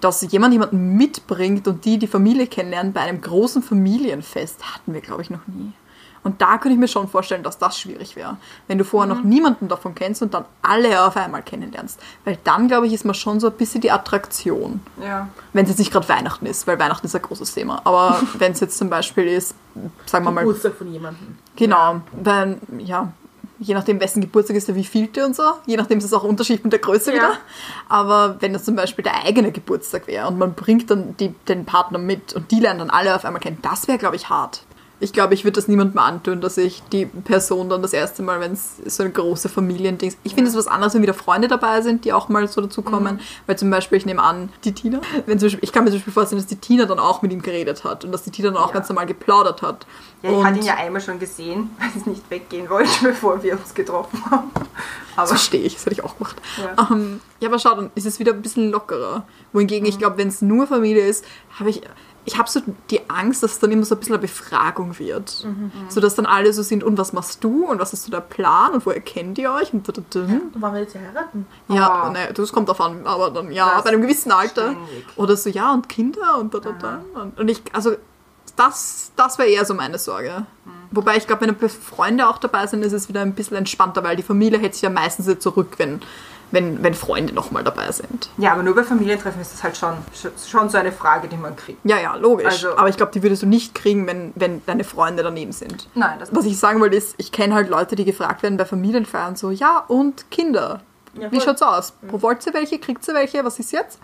Dass jemand jemanden mitbringt und die die Familie kennenlernen bei einem großen Familienfest, hatten wir, glaube ich, noch nie. Und da könnte ich mir schon vorstellen, dass das schwierig wäre. Wenn du vorher noch niemanden davon kennst und dann alle auf einmal kennenlernst. Weil dann, glaube ich, ist man schon so ein bisschen die Attraktion. Ja. Wenn es jetzt nicht gerade Weihnachten ist, weil Weihnachten ist ein großes Thema. Aber wenn es jetzt zum Beispiel ist, sagen wir mal, Geburtstag von jemandem. Genau, weil, ja, je nachdem, wessen Geburtstag ist, der wievielte und so. Je nachdem ist es auch Unterschied mit der Größe Ja. wieder. Aber wenn das zum Beispiel der eigene Geburtstag wäre und man bringt dann die, den Partner mit und die lernen dann alle auf einmal kennen, das wäre, glaube ich, hart. Ich glaube, ich würde das niemandem antun, dass ich die Person dann das erste Mal, wenn es so eine große Familiending ist. Ich finde es was anderes, wenn wieder Freunde dabei sind, die auch mal so dazukommen. Mhm. Weil zum Beispiel, ich nehme an, die Tina, wenn zum Beispiel, ich kann mir zum Beispiel vorstellen, dass die Tina dann auch mit ihm geredet hat und dass die Tina dann auch Ja. ganz normal geplaudert hat. Ja, ich und hatte ihn ja einmal schon gesehen, weil ich nicht weggehen wollte, bevor wir uns getroffen haben. Aber verstehe ich, das hätte ich auch gemacht. Ja. Ähm, ja, aber schau, dann ist es wieder ein bisschen lockerer. Wohingegen, Mhm. ich glaube, wenn es nur Familie ist, habe ich. Ich habe so die Angst, dass es dann immer so ein bisschen eine Befragung wird. Mhm. So dass dann alle so sind, und was machst du? Und was ist so der Plan? Und woher kennt ihr euch? Und da, da, da. Und wollen wir jetzt heiraten? Ja, Oh. ne, das kommt drauf an, aber dann, ja, Das bei einem gewissen Alter. ständig. Oder so, ja, und Kinder und da, da, da. Und- Und ich, also, das, das wäre eher so meine Sorge. Mhm. Wobei ich glaube, wenn Freunde auch dabei sind, ist es wieder ein bisschen entspannter, weil die Familie hält sich ja meistens zurück, wenn, wenn, wenn Freunde nochmal dabei sind. Ja, aber nur bei Familientreffen ist das halt schon, schon so eine Frage, die man kriegt. Ja, ja, logisch. Also- aber ich glaube, die würdest du nicht kriegen, wenn, wenn deine Freunde daneben sind. Nein, das Was ich sagen wollte, ist, ich kenne halt Leute, die gefragt werden bei Familienfeiern so, ja, und Kinder. Ja, Wie schaut's aus? Wollt ihr welche? Kriegt ihr welche? Was ist jetzt?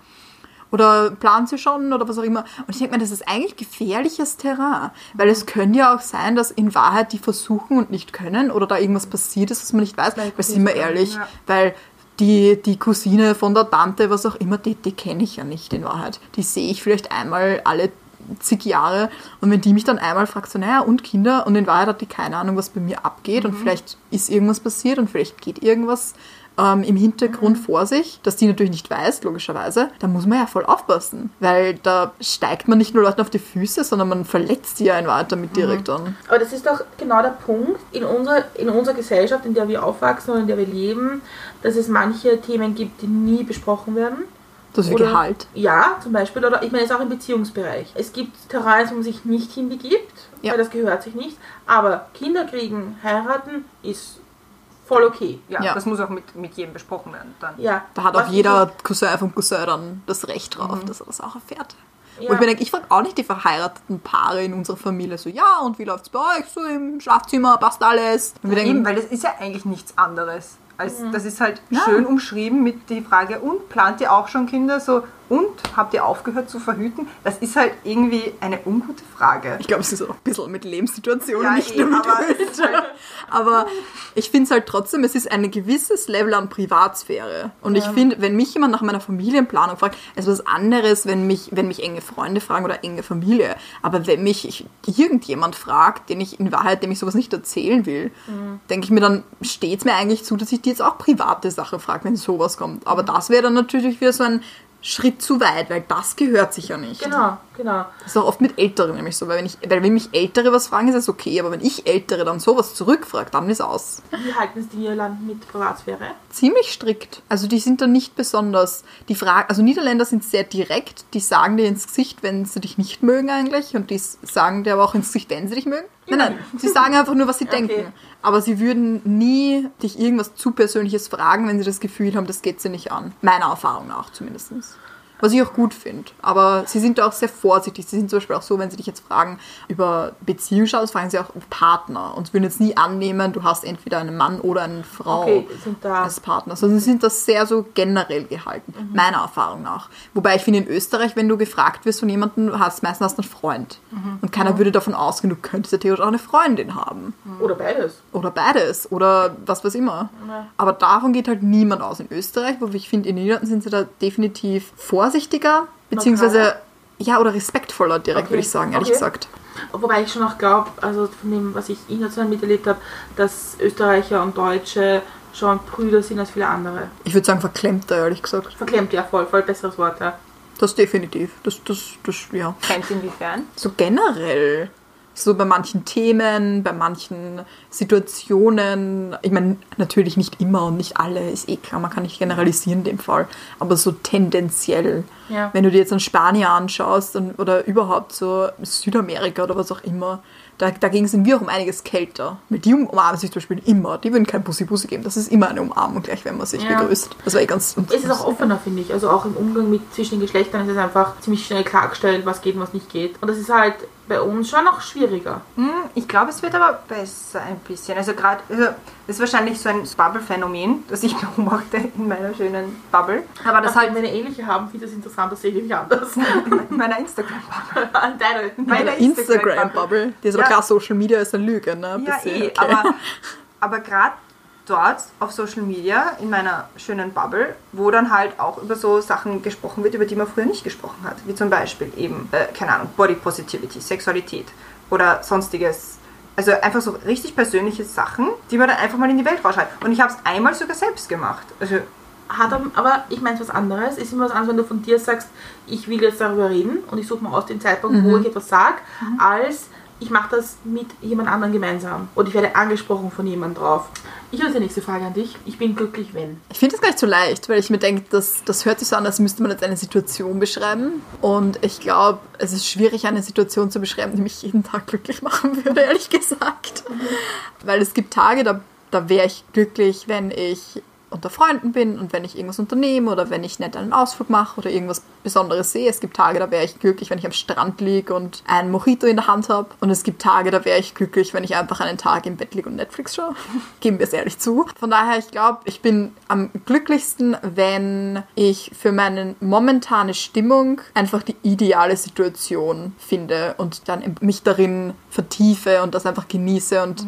Oder plant sie schon oder was auch immer. Und ich denke mir, das ist eigentlich gefährliches Terrain. Weil es könnte ja auch sein, dass in Wahrheit die versuchen und nicht können oder da irgendwas passiert ist, was man nicht weiß. Weil, sind wir ehrlich, ja. weil die, die Cousine von der Tante, was auch immer, die, die kenne ich ja nicht in Wahrheit. Die sehe ich vielleicht einmal alle zig Jahre. Und wenn die mich dann einmal fragt, so, naja, und Kinder, und in Wahrheit hat die keine Ahnung, was bei mir abgeht. Und vielleicht ist irgendwas passiert und vielleicht geht irgendwas ähm, im Hintergrund vor sich, dass die natürlich nicht weiß, logischerweise, da muss man ja voll aufpassen, weil da steigt man nicht nur Leuten auf die Füße, sondern man verletzt die ja in Wahrheit damit direkt dann. Aber das ist doch genau der Punkt in unserer, in unserer Gesellschaft, in der wir aufwachsen und in der wir leben, dass es manche Themen gibt, die nie besprochen werden. Das ist wie Oder- Gehalt. Ja, zum Beispiel. Oder ich meine, es ist auch im Beziehungsbereich. Es gibt Terrains, wo man sich nicht hinbegibt, Ja. weil das gehört sich nicht. Aber Kinder kriegen, heiraten ist voll okay. Ja, Ja. das muss auch mit, mit jedem besprochen werden. Dann. Ja. Da hat Was auch jeder Cousin vom Cousin dann das Recht drauf, dass er das auch erfährt. Ja. Wo ich mir denke, ich frage auch nicht die verheirateten Paare in unserer Familie so, ja, und wie läuft's bei euch so im Schlafzimmer, passt alles? Und wir Eben, denken, weil das ist ja eigentlich nichts anderes Als, Das ist halt schön umschrieben mit die Frage, und plant ihr auch schon Kinder? So, und habt ihr aufgehört zu verhüten? Das ist halt irgendwie eine ungute Frage. Ich glaube, es ist auch ein bisschen mit Lebenssituationen Ja, nicht eh, nur mit aber halt- Aber ich finde es halt trotzdem, es ist ein gewisses Level an Privatsphäre. Und ich finde, wenn mich jemand nach meiner Familienplanung fragt, ist was anderes, wenn mich, wenn mich enge Freunde fragen oder enge Familie. Aber wenn mich ich, irgendjemand fragt, den ich in Wahrheit, dem ich sowas nicht erzählen will, denke ich mir dann, steht es mir eigentlich zu, dass ich die jetzt auch private Sache frage, wenn sowas kommt. Aber das wäre dann natürlich wieder so ein Schritt zu weit, weil das gehört sich ja nicht. Genau, genau. Das ist auch oft mit Älteren nämlich so, weil wenn, ich, weil wenn mich Ältere was fragen, ist es okay, aber wenn ich Ältere dann sowas zurückfrage, dann ist aus. Wie halten es die Niederlande mit Privatsphäre? Ziemlich strikt. Also die sind da nicht besonders, die Frage, also Niederländer sind sehr direkt, die sagen dir ins Gesicht, wenn sie dich nicht mögen eigentlich und die sagen dir aber auch ins Gesicht, wenn sie dich mögen. Nein, nein, sie sagen einfach nur, was sie denken. Aber sie würden nie dich irgendwas zu Persönliches fragen, wenn sie das Gefühl haben, das geht sie nicht an. Meiner Erfahrung nach zumindest. Was ich auch gut finde. Aber sie sind da auch sehr vorsichtig. Sie sind zum Beispiel auch so, wenn sie dich jetzt fragen über Beziehungsstatus, fragen sie auch Partner. Und sie würden jetzt nie annehmen, du hast entweder einen Mann oder eine Frau Okay, als Partner. Also sie sind das sehr so generell gehalten, meiner Erfahrung nach. Wobei ich finde, in Österreich, wenn du gefragt wirst von jemandem, hast meistens hast du einen Freund. Und keiner würde davon ausgehen, du könntest ja theoretisch auch eine Freundin haben. Oder beides. Oder beides. Oder was weiß immer. Aber davon geht halt niemand aus in Österreich, wo ich finde, in den Niederlanden sind sie da definitiv vorsichtiger, beziehungsweise ja, oder respektvoller direkt, Okay. würde ich sagen, ehrlich Okay. gesagt. Wobei ich schon auch glaube, also von dem, was ich international miterlebt habe, dass Österreicher und Deutsche schon Brüder sind als viele andere. Ich würde sagen, verklemmter, ehrlich gesagt. Verklemmt, ja, voll, voll besseres Wort, ja. Das definitiv. Das, das, das, ja. Kennt inwiefern? So generell. So bei manchen Themen, bei manchen Situationen. Ich meine, natürlich nicht immer und nicht alle, ist eh klar, man kann nicht generalisieren in dem Fall. Aber so tendenziell. Ja. Wenn du dir jetzt an Spanien anschaust und, oder überhaupt so Südamerika oder was auch immer, da, dagegen sind wir auch um einiges kälter. Mit die umarmen sich zum Beispiel immer. Die würden kein Bussi-Bussi geben. Das ist immer eine Umarmung gleich, wenn man sich Ja. begrüßt. Das war eh ganz... Es ist auch offener, finde ich. Also auch im Umgang mit zwischen den Geschlechtern ist es einfach ziemlich schnell klargestellt, was geht und was nicht geht. Und das ist halt bei uns schon noch schwieriger. Hm, Ich glaube, es wird aber besser ein bisschen. Also gerade, also das ist wahrscheinlich so ein Bubble-Phänomen, das ich beobachte in meiner schönen Bubble. Aber das Dass halt halt eine ähnliche haben, finde ich das interessant, das sehe ich nämlich anders. in meiner Instagram-Bubble. Deine. Meine Instagram-Bubble. Die ist aber Ja. Klar, Social Media ist eine Lüge, ne? Ja, bisschen, eh, okay. aber, aber gerade dort auf Social Media, in meiner schönen Bubble, wo dann halt auch über so Sachen gesprochen wird, über die man früher nicht gesprochen hat. Wie zum Beispiel eben, äh, keine Ahnung, Body Positivity, Sexualität oder sonstiges. Also einfach so richtig persönliche Sachen, die man dann einfach mal in die Welt rausschreibt. Und ich habe es einmal sogar selbst gemacht. Also Hat er, aber ich meine was anderes. Ist immer was anderes, wenn du von dir sagst, ich will jetzt darüber reden und ich suche mal aus dem Zeitpunkt, wo ich etwas sage, als ich mache das mit jemand anderem gemeinsam und ich werde angesprochen von jemandem drauf. Ich habe die nächste Frage an dich. Ich bin glücklich, wenn. Ich finde das gar nicht so leicht, weil ich mir denke, das, das hört sich so an, als müsste man jetzt eine Situation beschreiben. Und ich glaube, es ist schwierig, eine Situation zu beschreiben, die mich jeden Tag glücklich machen würde, ehrlich gesagt. Weil es gibt Tage, da, da wäre ich glücklich, wenn ich unter Freunden bin und wenn ich irgendwas unternehme oder wenn ich nett einen Ausflug mache oder irgendwas Besonderes sehe. Es gibt Tage, da wäre ich glücklich, wenn ich am Strand liege und einen Mojito in der Hand habe. Und es gibt Tage, da wäre ich glücklich, wenn ich einfach einen Tag im Bett liege und Netflix schaue. Geben wir es ehrlich zu. Von daher, ich glaube, ich bin am glücklichsten, wenn ich für meine momentane Stimmung einfach die ideale Situation finde und dann mich darin vertiefe und das einfach genieße und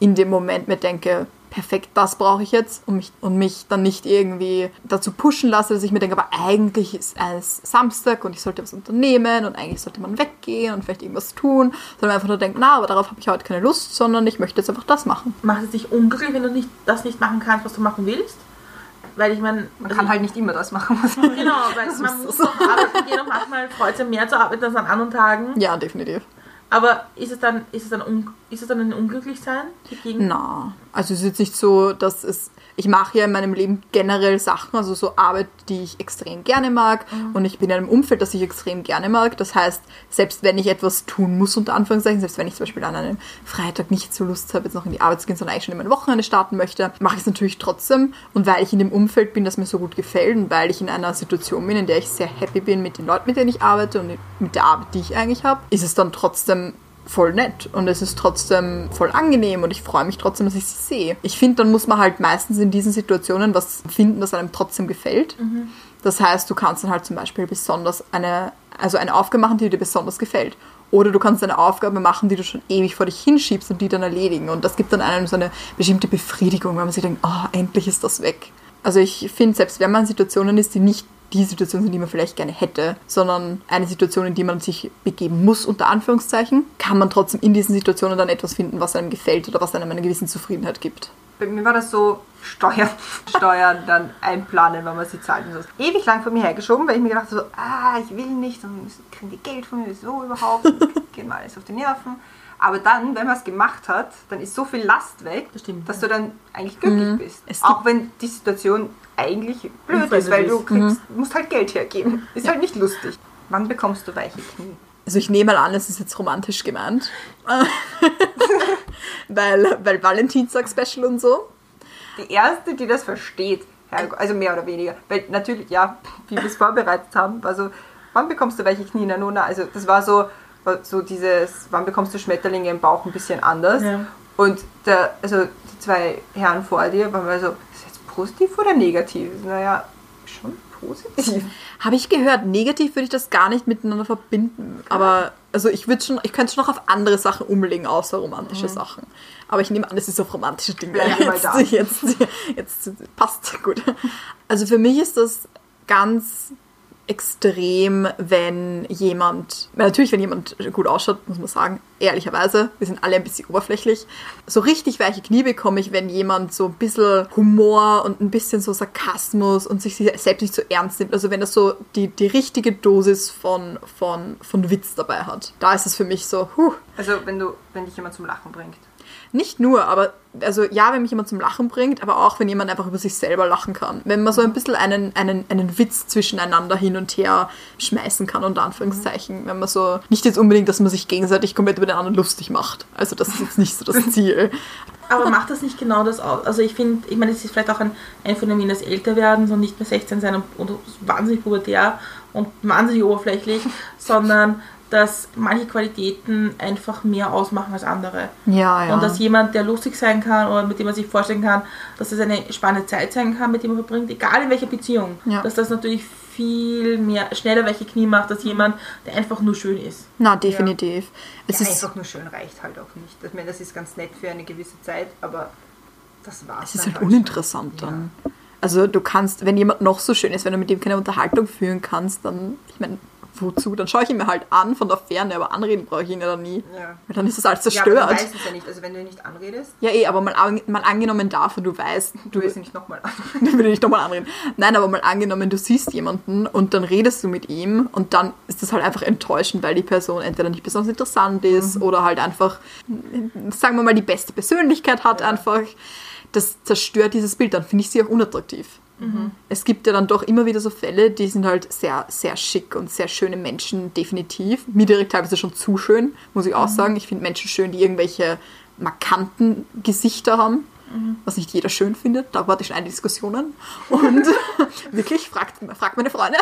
in dem Moment mir denke, perfekt, das brauche ich jetzt und mich, und mich dann nicht irgendwie dazu pushen lasse, dass ich mir denke, aber eigentlich ist es Samstag und ich sollte was unternehmen und eigentlich sollte man weggehen und vielleicht irgendwas tun, sondern einfach nur denke, na, aber darauf habe ich heute keine Lust, sondern ich möchte jetzt einfach das machen. Macht es dich unglücklich, wenn du nicht, das nicht machen kannst, was du machen willst? Weil ich meine, man kann halt nicht immer das machen, was man Genau, weil man muss doch arbeiten gehen und manchmal freut es ja mehr zu arbeiten als an anderen Tagen. Ja, definitiv. Aber ist es dann, ist es dann, ist es dann ein Unglücklichsein? Na, also es ist jetzt nicht so, dass es. Ich mache ja in meinem Leben generell Sachen, also so Arbeit, die ich extrem gerne mag. Und ich bin in einem Umfeld, das ich extrem gerne mag. Das heißt, selbst wenn ich etwas tun muss, unter Anführungszeichen, selbst wenn ich zum Beispiel an einem Freitag nicht so Lust habe, jetzt noch in die Arbeit zu gehen, sondern eigentlich schon in mein Wochenende starten möchte, mache ich es natürlich trotzdem. Und weil ich in dem Umfeld bin, das mir so gut gefällt und weil ich in einer Situation bin, in der ich sehr happy bin mit den Leuten, mit denen ich arbeite und mit der Arbeit, die ich eigentlich habe, ist es dann trotzdem voll nett und es ist trotzdem voll angenehm und ich freue mich trotzdem, dass ich sie sehe. Ich finde, dann muss man halt meistens in diesen Situationen was finden, das einem trotzdem gefällt. Das heißt, du kannst dann halt zum Beispiel besonders eine, also eine Aufgabe machen, die dir besonders gefällt. Oder du kannst eine Aufgabe machen, die du schon ewig vor dich hinschiebst und die dann erledigen. Und das gibt dann einem so eine bestimmte Befriedigung, wenn man sich denkt, oh, endlich ist das weg. Also ich finde, selbst wenn man in Situationen ist, die nicht die Situation sind, die man vielleicht gerne hätte, sondern eine Situation, in die man sich begeben muss, unter Anführungszeichen, kann man trotzdem in diesen Situationen dann etwas finden, was einem gefällt oder was einem eine gewisse Zufriedenheit gibt. Bei mir war das so, Steuern, Steuern dann einplanen, wenn man sie zahlt. Und so. Ewig lang von mir hergeschoben, weil ich mir gedacht habe, so, ah, ich will nicht, dann kriegen die Geld von mir, so überhaupt, geht mal alles auf die Nerven. Aber dann, wenn man es gemacht hat, dann ist so viel Last weg, Das stimmt, dass ja. du dann eigentlich glücklich Mhm. bist. Auch wenn die Situation eigentlich blöd Unfreundlich ist, weil du kriegst, musst halt Geld hergeben. Ist halt nicht lustig. Wann bekommst du weiche Knie? Also ich nehme mal an, es ist jetzt romantisch gemeint. weil, weil Valentinstag-Special und so. Die erste, die das versteht, also mehr oder weniger, weil natürlich, ja, wie wir es vorbereitet haben, war so, wann bekommst du welche Knie, Nanona? Also das war so, so dieses, wann bekommst du Schmetterlinge im Bauch ein bisschen anders. Ja. Und der, also die zwei Herren vor dir waren mal so, ist das jetzt positiv oder negativ? Naja, schon positiv. Habe ich gehört, negativ würde ich das gar nicht miteinander verbinden. Aber also ich würde schon, ich könnte es schon noch auf andere Sachen umlegen, außer romantische Sachen. Aber ich nehme an, es ist auf romantische Dinge. Mal Jetzt, da. jetzt, jetzt passt gut. Also für mich ist das ganz extrem, wenn jemand, natürlich, wenn jemand gut ausschaut, muss man sagen, ehrlicherweise, wir sind alle ein bisschen oberflächlich. So richtig weiche Knie bekomme ich, wenn jemand so ein bisschen Humor und ein bisschen so Sarkasmus und sich selbst nicht so ernst nimmt. Also wenn er so die, die richtige Dosis von, von, von Witz dabei hat. Da ist es für mich so, huh, Also wenn du, wenn dich jemand zum Lachen bringt. Nicht nur, aber also ja, wenn mich jemand zum Lachen bringt, aber auch wenn jemand einfach über sich selber lachen kann. Wenn man so ein bisschen einen, einen, einen Witz zwischeneinander hin und her schmeißen kann, unter Anführungszeichen. Wenn man so, nicht jetzt unbedingt, dass man sich gegenseitig komplett über den anderen lustig macht. Also das ist jetzt nicht so das Ziel. Aber macht das nicht genau das aus? Also ich finde, ich meine, es ist vielleicht auch ein, ein Phänomen des Älterwerdens und nicht mehr 16 sein und, und wahnsinnig pubertär und wahnsinnig oberflächlich, sondern dass manche Qualitäten einfach mehr ausmachen als andere. Ja, ja. Und dass jemand, der lustig sein kann oder mit dem man sich vorstellen kann, dass es eine spannende Zeit sein kann, mit dem man verbringt, egal in welcher Beziehung, Ja. dass das natürlich viel mehr schneller welche Knie macht als jemand, der einfach nur schön ist. Na, definitiv. Es ja, ist, einfach nur schön reicht halt auch nicht. Ich meine, das ist ganz nett für eine gewisse Zeit, aber das war's. es ist halt schon. uninteressant dann. Also du kannst, wenn jemand noch so schön ist, wenn du mit dem keine Unterhaltung führen kannst, dann, ich meine, wozu? Dann schaue ich ihn mir halt an von der Ferne, aber anreden brauche ich ihn ja dann nie. Ja. Weil dann ist das alles Ja, aber du zerstört. weißt es ja nicht. Also wenn du ihn nicht anredest, Ja, eh, aber mal, an- mal angenommen dafür, du weißt, du du willst ihn nicht nochmal an. ich will dich nochmal anreden. Nein, aber mal angenommen, du siehst jemanden und dann redest du mit ihm und dann ist das halt einfach enttäuschend, weil die Person entweder nicht besonders interessant ist oder halt einfach, sagen wir mal, die beste Persönlichkeit hat einfach. Das zerstört dieses Bild, dann finde ich sie auch unattraktiv. Es gibt ja dann doch immer wieder so Fälle, die sind halt sehr, sehr schick und sehr schöne Menschen, definitiv. Mir direkt teilweise schon zu schön, muss ich auch sagen. Ich finde Menschen schön, die irgendwelche markanten Gesichter haben, was nicht jeder schön findet. Da warte ich schon eine Diskussionen. Und wirklich, fragt, fragt meine Freunde.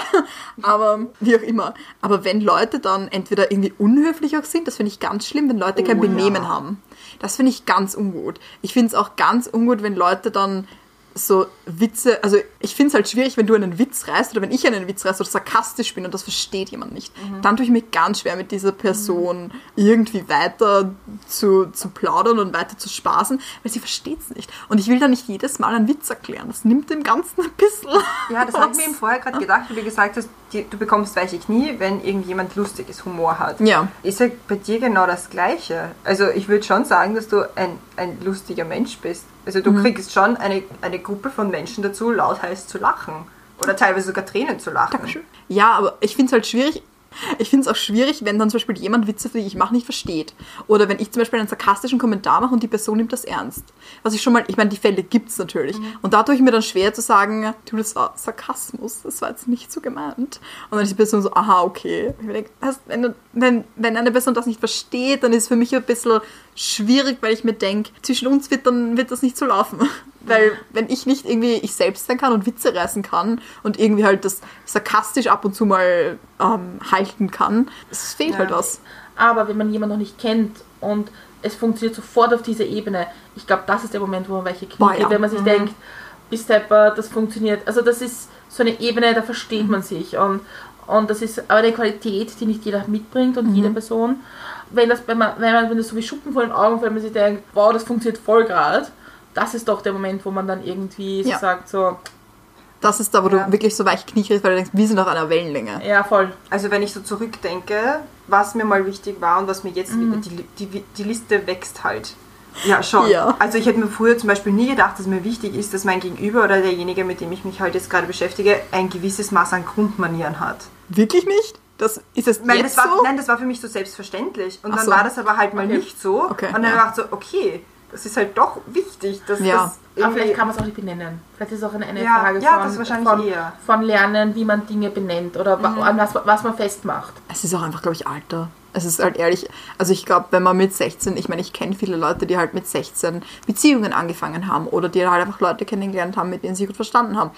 Aber wie auch immer. Aber wenn Leute dann entweder irgendwie unhöflich auch sind, das finde ich ganz schlimm, wenn Leute kein Oh ja. Benehmen haben. Das finde ich ganz ungut. Ich finde es auch ganz ungut, wenn Leute dann so Witze, also ich finde es halt schwierig, wenn du einen Witz reißt oder wenn ich einen Witz reiß oder sarkastisch bin und das versteht jemand nicht. Dann tue ich mir ganz schwer mit dieser Person irgendwie weiter zu, zu plaudern und weiter zu spaßen, weil sie versteht es nicht. Und ich will da nicht jedes Mal einen Witz erklären. Das nimmt dem Ganzen ein bisschen. Ja, das habe ich mir eben vorher gerade gedacht, wie du gesagt hast, die, du bekommst weiche Knie, wenn irgendjemand lustiges Humor hat. Ja. Ist ja bei dir genau das Gleiche. Also ich würde schon sagen, dass du ein, ein lustiger Mensch bist. Also du kriegst schon eine, eine Gruppe von Menschen dazu, lautheiß zu lachen. Oder teilweise sogar Tränen zu lachen. Ja, aber ich finde es halt schwierig. Ich finde es auch schwierig, wenn dann zum Beispiel jemand Witze, die ich mache, nicht versteht. Oder wenn ich zum Beispiel einen sarkastischen Kommentar mache und die Person nimmt das ernst. Was ich schon mal, ich meine, die Fälle gibt es natürlich. Und da tue ich mir dann schwer zu sagen, du, das war Sarkasmus, das war jetzt nicht so gemeint. Und dann ist die Person so, aha, okay. Ich mir denk, das- wenn, wenn, wenn eine Person das nicht versteht, dann ist es für mich ein bisschen schwierig, weil ich mir denke, zwischen uns wird dann wird das nicht so laufen. Weil wenn ich nicht irgendwie ich selbst sein kann und Witze reißen kann und irgendwie halt das sarkastisch ab und zu mal ähm, halten kann, es fehlt Ja. halt was. Aber wenn man jemanden noch nicht kennt und es funktioniert sofort auf dieser Ebene, ich glaube, das ist der Moment, wo man welche Boah, ja. kriegt, wenn man sich denkt, bis Stepper, das funktioniert. Also das ist so eine Ebene, da versteht man sich und, und das ist aber eine Qualität, die nicht jeder mitbringt und jede Person. Wenn das, wenn man, wenn man, wenn das so wie Schuppen vor den Augen, fällt, wenn man sich denkt, wow, das funktioniert voll gerade, das ist doch der Moment, wo man dann irgendwie so Ja. sagt, so, Das ist da, wo Ja. du wirklich so weiche Knie kriegst, weil du denkst, wir sind auf einer Wellenlänge. ja, voll. Also wenn ich so zurückdenke, was mir mal wichtig war und was mir jetzt, die, die, die Liste wächst halt. Ja, schon. Ja. Also ich hätte mir früher zum Beispiel nie gedacht, dass mir wichtig ist, dass mein Gegenüber oder derjenige, mit dem ich mich halt jetzt gerade beschäftige, ein gewisses Maß an Grundmanieren hat. Wirklich nicht? Das ist es Nein, jetzt das war, so? nein, das war für mich so selbstverständlich. Und Ach dann so. war das aber halt mal Okay. nicht so. Okay, und dann ja. habe ich gedacht so, okay, das ist halt doch wichtig, dass Ja. das Aber vielleicht kann man es auch nicht benennen. Vielleicht ist es auch eine, eine Ja, Frage ja, von, das wahrscheinlich von, eher. von Lernen, wie man Dinge benennt oder wa- an was, was man festmacht. Es ist auch einfach, glaube ich, Alter. Es ist halt ehrlich, also ich glaube, wenn man mit 16, ich meine, ich kenne viele Leute, die halt mit 16 Beziehungen angefangen haben oder die halt einfach Leute kennengelernt haben, mit denen sie gut verstanden haben.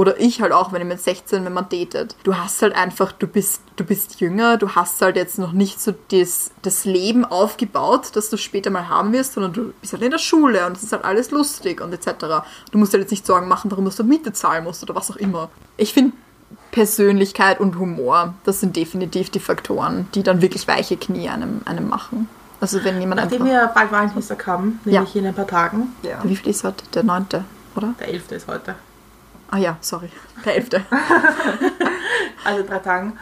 Oder ich halt auch, wenn ich mit 16, wenn man datet. Du hast halt einfach, du bist, du bist jünger, du hast halt jetzt noch nicht so das, das Leben aufgebaut, das du später mal haben wirst, sondern du bist halt in der Schule und es ist halt alles lustig und etc. Du musst halt jetzt nicht Sorgen machen, warum du Miete zahlen musst oder was auch immer. Ich finde, Persönlichkeit und Humor, das sind definitiv die Faktoren, die dann wirklich weiche Knie einem, einem machen. Also wenn jemand Nachdem einfach... wir bald Valentinstag haben, Ja. nämlich in ein paar Tagen, ja. Wie viel ist heute? Der neunte, oder? der 11. ist heute, Ah ja, sorry. Der elfte. also drei Tagen,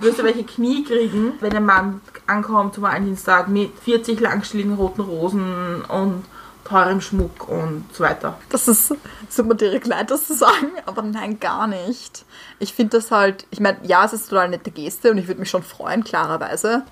wirst du welche Knie kriegen, wenn ein Mann ankommt zum Valentinstag mit 40 langstieligen roten Rosen und teurem Schmuck und so weiter. Das ist, mir direkt leid, das zu sagen, aber nein, gar nicht. Ich finde das halt, ich meine, ja, es ist eine total nette Geste und ich würde mich schon freuen, klarerweise.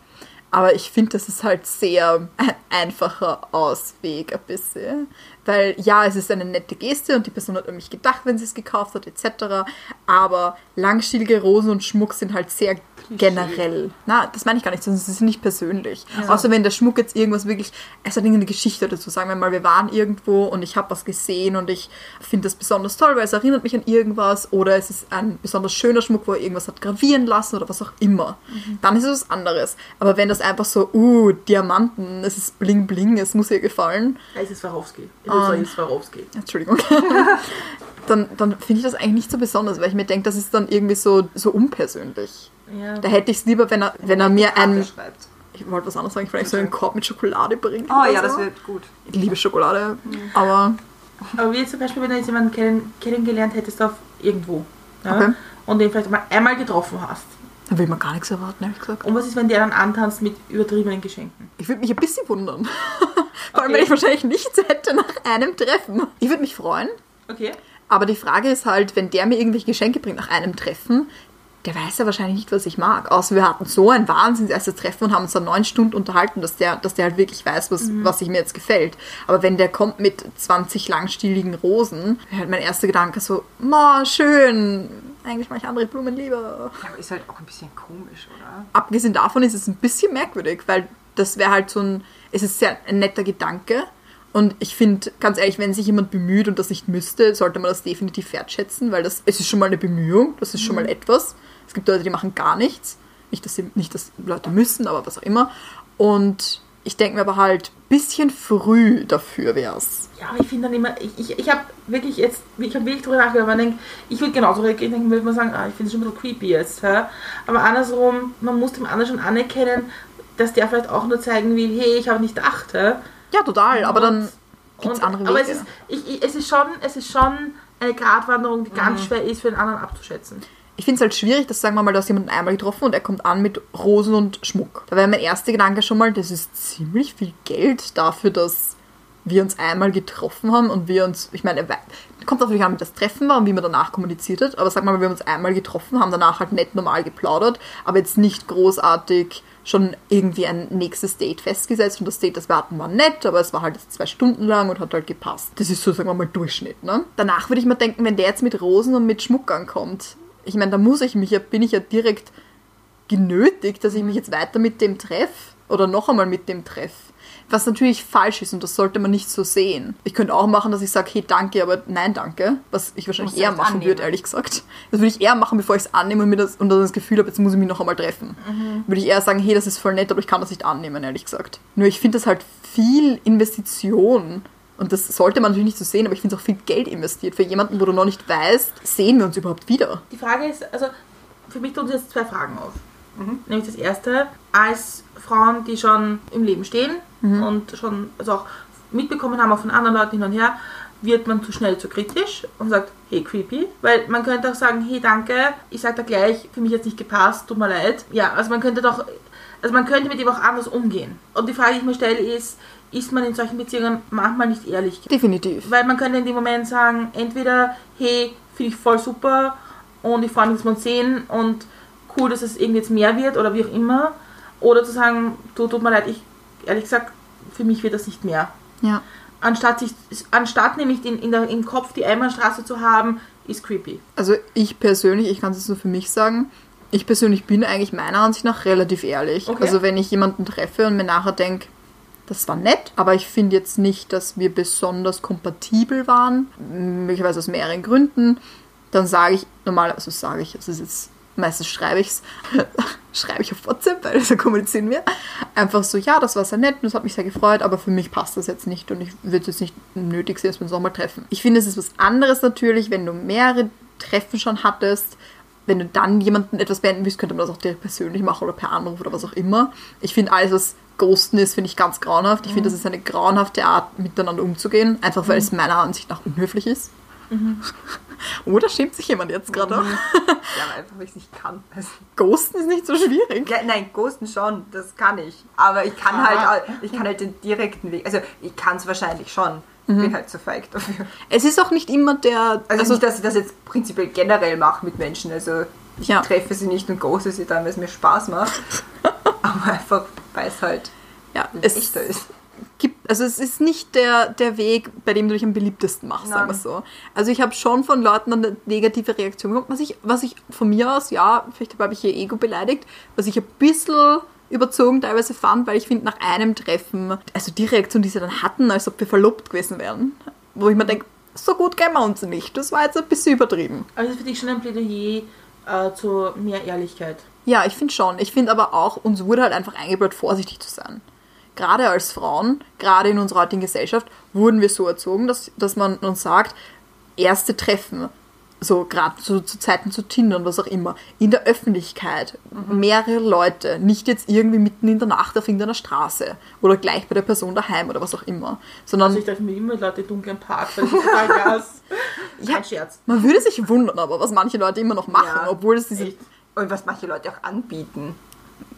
Aber ich finde, das ist halt sehr ein einfacher Ausweg ein bisschen. Weil ja, es ist eine nette Geste und die Person hat an mich gedacht, wenn sie es gekauft hat, etc. Aber langstielige Rosen und Schmuck sind halt sehr generell. Na, das meine ich gar nicht, sondern sie sind nicht persönlich. Außer wenn der Schmuck jetzt irgendwas wirklich, es hat irgendeine Geschichte dazu. Sagen wir mal, wir waren irgendwo und ich habe was gesehen und ich finde das besonders toll, weil es erinnert mich an irgendwas oder es ist ein besonders schöner Schmuck, wo er irgendwas hat gravieren lassen oder was auch immer. Dann ist es was anderes. Aber wenn das einfach so, uh, Diamanten, es ist bling bling, es muss ihr gefallen, Da ist es Swarovski. Es Ah. ist Swarovski. Entschuldigung. dann dann finde ich das eigentlich nicht so besonders, weil ich mir denke, das ist dann irgendwie so, so unpersönlich. Ja. Da hätte ich es lieber, wenn er, wenn er mir Karte ein. schreibt. Ich wollte was anderes sagen, vielleicht so einen Korb mit Schokolade bringt. Oh oder ja, so. das wird gut. Ich liebe Schokolade, aber. Aber wie zum Beispiel, wenn du jetzt jemanden kennen, kennengelernt hättest auf irgendwo ja, Okay. und den vielleicht mal einmal getroffen hast. Da will man gar nichts erwarten, ehrlich gesagt. Und was ist, wenn der dann antanzt mit übertriebenen Geschenken? Ich würde mich ein bisschen wundern. Vor allem, Okay. wenn ich wahrscheinlich nichts hätte nach einem Treffen. Ich würde mich freuen, Okay. aber die Frage ist halt, wenn der mir irgendwelche Geschenke bringt nach einem Treffen, der weiß ja wahrscheinlich nicht, was ich mag. Außer wir hatten so ein wahnsinns erstes Treffen und haben uns dann neun Stunden unterhalten, dass der, dass der halt wirklich weiß, was, was sich mir jetzt gefällt. Aber wenn der kommt mit 20 langstieligen Rosen, wäre halt mein erster Gedanke so, ma, schön, eigentlich mache ich andere Blumen lieber. Ja, aber ist halt auch ein bisschen komisch, oder? abgesehen davon ist es ein bisschen merkwürdig, weil das wäre halt so ein, es ist sehr ein netter Gedanke. Und ich finde, ganz ehrlich, wenn sich jemand bemüht und das nicht müsste, sollte man das definitiv wertschätzen, weil das, es ist schon mal eine Bemühung, das ist schon mal etwas. Es gibt Leute, die machen gar nichts. Nicht, dass, sie, nicht, dass Leute müssen, aber was auch immer. Und ich denke mir aber halt, bisschen früh dafür wär's. Ja, aber ich finde dann immer, ich, ich, ich habe wirklich jetzt, ich habe wirklich drüber nachgedacht, man denkt, ich würde genauso reagieren, denken, würde man sagen, ah, ich finde es schon ein bisschen creepy jetzt. Ja? Aber andersrum, man muss dem anderen schon anerkennen, dass der vielleicht auch nur zeigen will, hey, ich habe nicht gedacht. Ja? Total, aber dann Und- gibt's und- andere Wege. Aber es ist, ich, ich, es, ist schon, es ist schon eine Gratwanderung, die ganz schwer ist für den anderen abzuschätzen. Ich finde es halt schwierig, dass sagen wir mal, du hast jemanden einmal getroffen und er kommt an mit Rosen und Schmuck. Da wäre mein erster Gedanke schon mal, das ist ziemlich viel Geld dafür, dass wir uns einmal getroffen haben und wir uns, ich meine, kommt natürlich an, wie das Treffen war und wie man danach kommuniziert hat, aber sag mal, wir haben uns einmal getroffen, haben danach halt nett normal geplaudert, aber jetzt nicht großartig schon irgendwie ein nächstes Date festgesetzt und das Date, das wir hatten, war nett, aber es war halt zwei Stunden lang und hat halt gepasst. Das ist so, sagen wir mal, Durchschnitt, ne? Danach würde ich mir denken, wenn der jetzt mit Rosen und mit Schmuck ankommt, ich meine, da muss ich mich ja, bin ich ja direkt genötigt, dass ich mich jetzt weiter mit dem treffe. Oder noch einmal mit dem treffe. Was natürlich falsch ist und das sollte man nicht so sehen. Ich könnte auch machen, dass ich sage, hey, danke, aber nein, danke. Was ich wahrscheinlich Musst eher machen annehmen. würde, ehrlich gesagt. Das würde ich eher machen, bevor ich es annehme und, mir das, und dann das Gefühl habe, jetzt muss ich mich noch einmal treffen. Würde ich eher sagen, hey, das ist voll nett, aber ich kann das nicht annehmen, ehrlich gesagt. Nur ich finde das halt viel Investition. Und das sollte man natürlich nicht so sehen, aber ich finde es auch viel Geld investiert. Für jemanden, wo du noch nicht weißt, sehen wir uns überhaupt wieder. Die Frage ist, also für mich tun sich jetzt zwei Fragen auf. Nämlich das erste, als Frauen, die schon im Leben stehen und schon also auch mitbekommen haben, auch von anderen Leuten hin und her, wird man zu schnell zu kritisch und sagt, hey, creepy. Weil man könnte auch sagen, hey, danke, ich sag da gleich, für mich jetzt nicht gepasst, tut mir leid. Ja, also man könnte doch, also man könnte mit ihm auch anders umgehen. Und die Frage, die ich mir stelle, ist, ist man in solchen Beziehungen manchmal nicht ehrlich? Definitiv. Weil man könnte in dem Moment sagen, entweder, hey, finde ich voll super und ich freue mich, dass wir uns sehen und cool, dass es irgendwie jetzt mehr wird oder wie auch immer. Oder zu sagen, du, tut mir leid, ich, ehrlich gesagt, für mich wird das nicht mehr. Ja. Anstatt, sich, anstatt nämlich in, in der, im Kopf die Einbahnstraße zu haben, ist creepy. Also ich persönlich, ich kann es jetzt nur für mich sagen, ich persönlich bin eigentlich meiner Ansicht nach relativ ehrlich. Okay. Also wenn ich jemanden treffe und mir nachher denke, das war nett, aber ich finde jetzt nicht, dass wir besonders kompatibel waren, möglicherweise aus mehreren Gründen, dann sage ich normal, also sage ich, es ist jetzt meistens schreibe ich es, schreibe ich auf WhatsApp, weil so kommunizieren wir. Einfach so, ja, das war sehr nett und das hat mich sehr gefreut, aber für mich passt das jetzt nicht und ich würde es jetzt nicht nötig sehen, dass wir uns nochmal treffen. Ich finde, es ist was anderes natürlich, wenn du mehrere Treffen schon hattest, wenn du dann jemanden etwas beenden willst, könnte man das auch direkt persönlich machen oder per Anruf oder was auch immer. Ich finde alles, was Ghosten ist, finde ich ganz grauenhaft. Ich finde, das ist eine grauenhafte Art, miteinander umzugehen, einfach weil es meiner Ansicht nach unhöflich ist. Oder schämt sich jemand jetzt gerade? Ja, aber einfach, weil ich es nicht kann. Also, Ghosten ist nicht so schwierig. ja, nein, Ghosten schon, das kann ich. Aber ich kann Ah. halt, ich kann halt den direkten Weg. Also ich kann es wahrscheinlich schon. Bin halt zu feig dafür. Es ist auch nicht immer der. Also, nicht, dass ich das jetzt prinzipiell generell mache mit Menschen. Also ich Ja. treffe sie nicht und ghoste sie dann, weil es mir Spaß macht. aber einfach, weil es halt ja, es echter ist. Gibt, also es ist nicht der, der Weg, bei dem du dich am beliebtesten machst, sagen wir Nein. so. Also ich habe schon von Leuten eine negative Reaktion bekommen, was ich, was ich von mir aus, ja, vielleicht habe ich ihr Ego beleidigt, was ich ein bisschen überzogen teilweise fand, weil ich finde, nach einem Treffen, also die Reaktion, die sie dann hatten, als ob wir verlobt gewesen wären, wo ich mir denke, so gut kennen wir uns nicht. Das war jetzt ein bisschen übertrieben. Ist für dich schon ein Plädoyer äh, zu mehr Ehrlichkeit. Ja, ich finde schon. Ich finde aber auch, uns wurde halt einfach eingebläut, vorsichtig zu sein. Gerade als Frauen, gerade in unserer heutigen Gesellschaft, wurden wir so erzogen, dass, dass man uns sagt, erste Treffen, so gerade zu, zu Zeiten zu Tinder und was auch immer, in der Öffentlichkeit, mehrere Leute, nicht jetzt irgendwie mitten in der Nacht auf irgendeiner Straße oder gleich bei der Person daheim oder was auch immer, sondern Also ich treffe mir immer im dunklen Park, weil ist total krass. Ja. Kein Scherz. man würde sich wundern, aber was manche Leute immer noch machen, Ja, obwohl es diese... echt. Und was manche Leute auch anbieten.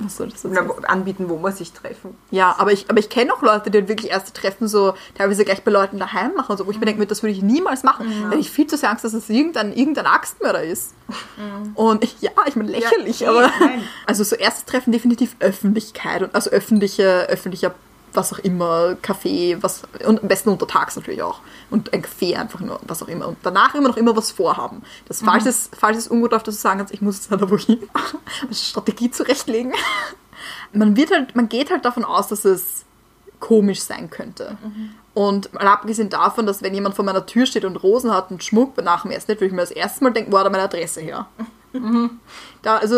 Was soll das wo- anbieten, wo man sich treffen. Ja, aber ich, aber ich kenne auch Leute, die wirklich erste Treffen so teilweise gleich bei Leuten daheim machen, so, wo ich mir denke, das würde ich niemals machen, weil ich viel zu sehr Angst, dass es irgendein, irgendein Axtmörder ist. Und ich, ja, ich meine lächerlich, Ja, aber nein. also so erstes Treffen definitiv Öffentlichkeit und also öffentliche, öffentlicher was auch immer, Kaffee, was und am besten untertags natürlich auch und ein Kaffee einfach nur, was auch immer und danach immer noch immer was vorhaben. Das falls es falls es ungut auf das du sagen kannst, ich muss jetzt da wohin, eine Strategie zurechtlegen. Man wird halt, man geht halt davon aus, dass es komisch sein könnte. Und mal abgesehen davon, dass wenn jemand vor meiner Tür steht und Rosen hat und Schmuck nach dem Date, würde ich mir das erste Mal denken, wo hat er meine Adresse her? Da, also,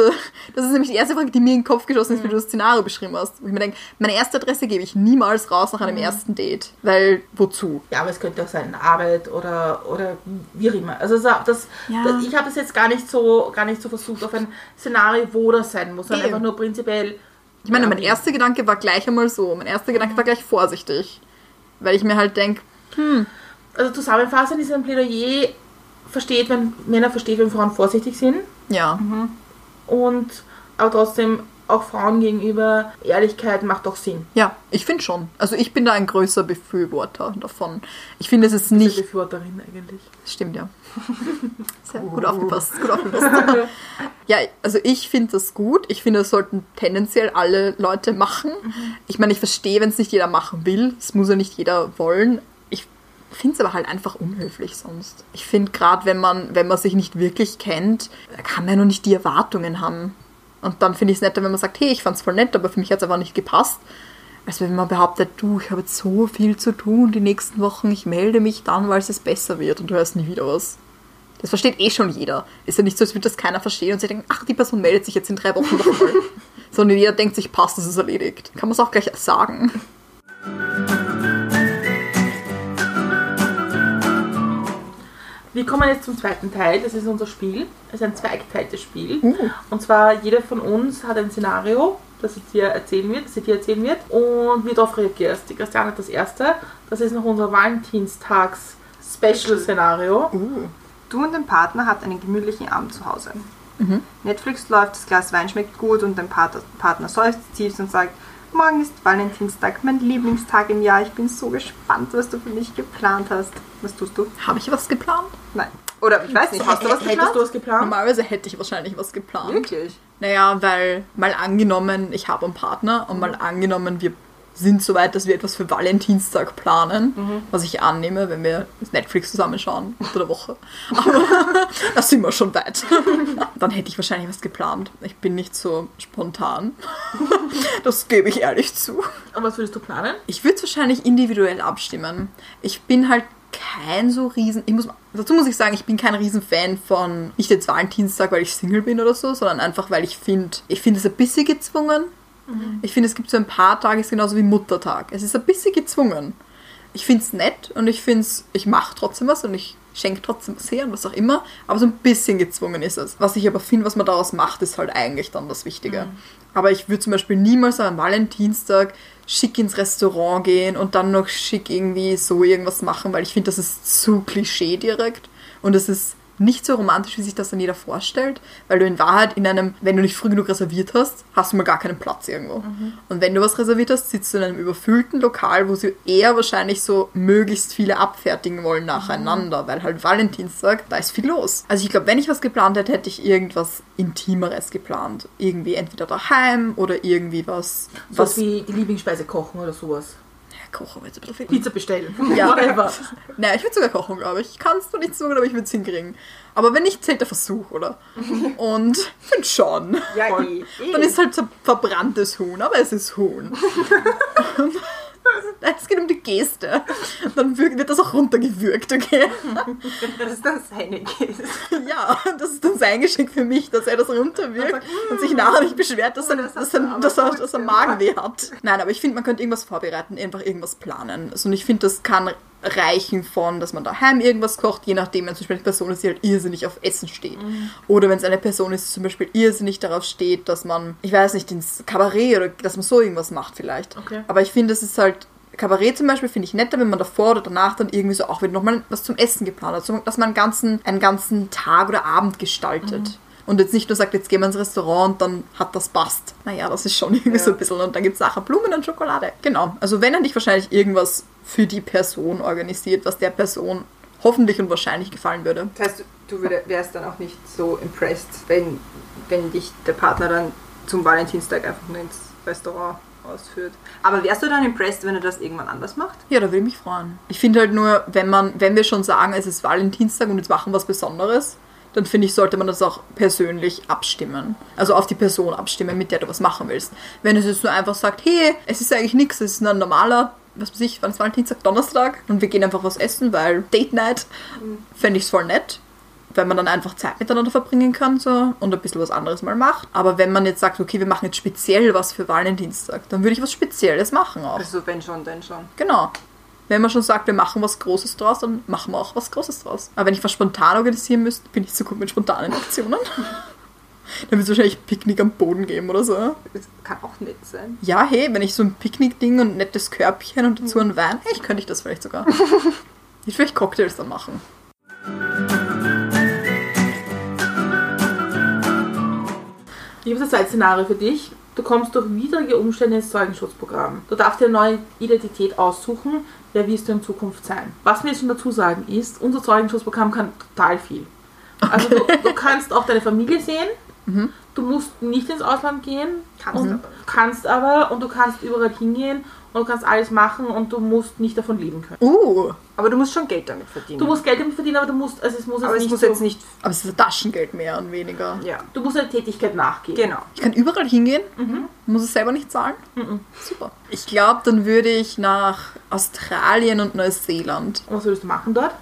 das ist nämlich die erste Frage, die mir in den Kopf geschossen ist, wie du das Szenario beschrieben hast. Wo ich mir denke, meine erste Adresse gebe ich niemals raus nach einem ersten Date. Weil, wozu? Ja, aber es könnte auch sein Arbeit oder, oder wie auch immer. Also so, das, Ja. das, ich habe das jetzt gar nicht so gar nicht so versucht auf ein Szenario, wo das sein muss, sondern Nee. einfach nur prinzipiell. Ich meine, mein erster Gedanke war gleich einmal so. Mein erster Gedanke war gleich vorsichtig. Weil ich mir halt denke, Also zusammenfassend ist ein Plädoyer versteht, wenn Männer versteht, wenn Frauen vorsichtig sind. Ja, und aber trotzdem auch Frauen gegenüber Ehrlichkeit macht doch Sinn. ja, ich finde schon. Also ich bin da ein größer Befürworter davon. Ich finde, es ist Nicht. Befürworterin eigentlich. Stimmt, ja. Sehr gut aufgepasst, gut aufgepasst. Ja, also ich finde das gut. Ich finde, das sollten tendenziell alle Leute machen. Ich meine, ich verstehe, wenn es nicht jeder machen will. Es muss ja nicht jeder wollen. Ich finde es aber halt einfach unhöflich sonst. Ich finde gerade, wenn man, wenn man sich nicht wirklich kennt, kann man ja noch nicht die Erwartungen haben. Und dann finde ich es netter, wenn man sagt, hey, ich fand es voll nett, aber für mich hat es einfach nicht gepasst. Als wenn man behauptet, du, ich habe jetzt so viel zu tun die nächsten Wochen, ich melde mich dann, weil es besser wird und du hörst nie wieder was. Das versteht eh schon jeder. Ist ja nicht so, als würde das keiner verstehen und sie denken, ach, die Person meldet sich jetzt in drei Wochen nochmal. Sondern jeder denkt sich, passt, das ist erledigt. Kann man es auch gleich sagen. Wir kommen jetzt zum zweiten Teil, das ist unser Spiel. Es ist ein zweigeteiltes Spiel. Uh. Und zwar jeder von uns hat ein Szenario, das sie dir erzählen wird, das sie dir erzählen wird und wie du darauf reagierst. Die Christiane hat das erste. Das ist noch unser Valentinstags-Special-Szenario. Uh. Du und dein Partner habt einen gemütlichen Abend zu Hause. Netflix läuft, das Glas Wein schmeckt gut und dein Partner, Partner seufzt tief und sagt, morgen ist Valentinstag, mein Lieblingstag im Jahr. Ich bin so gespannt, was du für mich geplant hast. Was tust du? Habe ich was geplant? Nein. Oder ich weiß nicht, hast du was Hättest geplant? du was geplant? Normalerweise hätte ich wahrscheinlich was geplant. Wirklich? Naja, weil mal angenommen, ich habe einen Partner und mal angenommen, wir sind so weit, dass wir etwas für Valentinstag planen, was ich annehme, wenn wir Netflix zusammenschauen unter der Woche. Aber da sind wir schon weit. Dann hätte ich wahrscheinlich was geplant. Ich bin nicht so spontan. Das gebe ich ehrlich zu. Und was würdest du planen? Ich würde es wahrscheinlich individuell abstimmen. Ich bin halt kein so riesen. Ich muss, dazu muss ich sagen, ich bin kein riesen Fan von nicht jetzt Valentinstag, weil ich Single bin oder so, sondern einfach, weil ich finde, ich finde es ein bisschen gezwungen. Ich finde, es gibt so ein paar Tage, ist genauso wie Muttertag. Es ist ein bisschen gezwungen. Ich finde es nett und ich finde es, ich mache trotzdem was und ich schenke trotzdem was her und was auch immer, aber so ein bisschen gezwungen ist es. Was ich aber finde, was man daraus macht, ist halt eigentlich dann das Wichtige. Aber ich würde zum Beispiel niemals am Valentinstag schick ins Restaurant gehen und dann noch schick irgendwie so irgendwas machen, weil ich finde, das ist zu Klischee direkt und es ist nicht so romantisch, wie sich das dann jeder vorstellt, weil du in Wahrheit in einem, wenn du nicht früh genug reserviert hast, hast du mal gar keinen Platz irgendwo. Und wenn du was reserviert hast, sitzt du in einem überfüllten Lokal, wo sie eher wahrscheinlich so möglichst viele abfertigen wollen nacheinander, weil halt Valentinstag, da ist viel los. Also ich glaube, wenn ich was geplant hätte, hätte ich irgendwas Intimeres geplant. Irgendwie entweder daheim oder irgendwie was, Was was wie die Lieblingsspeise kochen oder sowas. Kochen wir jetzt ein bisschen viel. Pizza bestellen. Ja. Whatever. Naja, ich würde sogar kochen, glaube ich. Ich kann es zwar nicht so gut, aber ich würde es hinkriegen. Aber wenn nicht, zählt der Versuch, oder? Und ich finde schon. Ja, eh. eh. Dann ist halt so verbranntes Huhn, aber es ist Huhn. Und es geht um die Geste. Dann wird das auch runtergewürgt, okay? Das ist dann seine Geste. Ja, das ist dann sein Geschenk für mich, dass er das runterwirkt und sich nachher nicht beschwert, dass er, das hast dass er, dass er, dass er. Magenweh hat. Nein, aber ich finde, man könnte irgendwas vorbereiten, einfach irgendwas planen. Also, und ich finde, das kann reichen von, dass man daheim irgendwas kocht, je nachdem, wenn zum Beispiel eine Person ist, die halt irrsinnig auf Essen steht. Oder wenn es eine Person ist, die zum Beispiel irrsinnig darauf steht, dass man, ich weiß nicht, ins Kabarett oder dass man so irgendwas macht vielleicht. Okay. Aber ich finde, es ist halt Kabarett zum Beispiel finde ich netter, wenn man davor oder danach dann irgendwie so auch wieder nochmal was zum Essen geplant hat. So, dass man einen ganzen, einen ganzen Tag oder Abend gestaltet. Und jetzt nicht nur sagt, jetzt gehen wir ins Restaurant und dann hat das passt. Naja, das ist schon irgendwie so ein bisschen. Und dann gibt es nachher Blumen und Schokolade. Genau. Also wenn er dich wahrscheinlich irgendwas für die Person organisiert, was der Person hoffentlich und wahrscheinlich gefallen würde. Das heißt, du wärst dann auch nicht so impressed, wenn, wenn dich der Partner dann zum Valentinstag einfach nur ins Restaurant ausführt. Aber wärst du dann impressed, wenn er das irgendwann anders macht? Ja, da würde ich mich freuen. Ich finde halt nur, wenn man, wenn wir schon sagen, es ist Valentinstag und jetzt machen wir was Besonderes, dann finde ich, sollte man das auch persönlich abstimmen. Also auf die Person abstimmen, mit der du was machen willst. Wenn es jetzt nur einfach sagt, hey, es ist eigentlich nichts, es ist nur ein normaler, was weiß ich, wann ist Valentinstag, Donnerstag und wir gehen einfach was essen, weil Date Night, fände ich es voll nett. Wenn man dann einfach Zeit miteinander verbringen kann so, und ein bisschen was anderes mal macht. Aber wenn man jetzt sagt, okay, wir machen jetzt speziell was für Valentinstag, dann würde ich was Spezielles machen auch. Also wenn schon, dann schon. Genau. Wenn man schon sagt, wir machen was Großes draus, dann machen wir auch was Großes draus. Aber wenn ich was spontan organisieren müsste, bin ich so gut mit spontanen Aktionen. dann wird es wahrscheinlich ein Picknick am Boden geben oder so. Das kann auch nett sein. Ja, hey, wenn ich so ein Picknick-Ding und ein nettes Körbchen und dazu ein Wein, ich könnte ich das vielleicht sogar. Ich vielleicht Cocktails dann machen. Ich habe das zweite Szenario für dich. Du kommst durch widrige Umstände ins Zeugenschutzprogramm. Du darfst dir eine neue Identität aussuchen. Wer wirst du in Zukunft sein? Was wir jetzt schon dazu sagen ist, unser Zeugenschutzprogramm kann total viel. Also du, du kannst auch deine Familie sehen, Du musst nicht ins Ausland gehen. Kannst und aber. kannst aber und du kannst überall hingehen und du kannst alles machen und du musst nicht davon leben können. Uh, Aber du musst schon Geld damit verdienen. Du musst Geld damit verdienen, aber du musst, also es muss aber jetzt es nicht muss so, jetzt nicht. aber es ist Taschengeld mehr und weniger. Ja. du musst einer Tätigkeit nachgehen. Genau. Ich kann überall hingehen, muss es selber nicht zahlen. Super. Ich glaube, dann würde ich nach Australien und Neuseeland. Und was würdest du machen dort?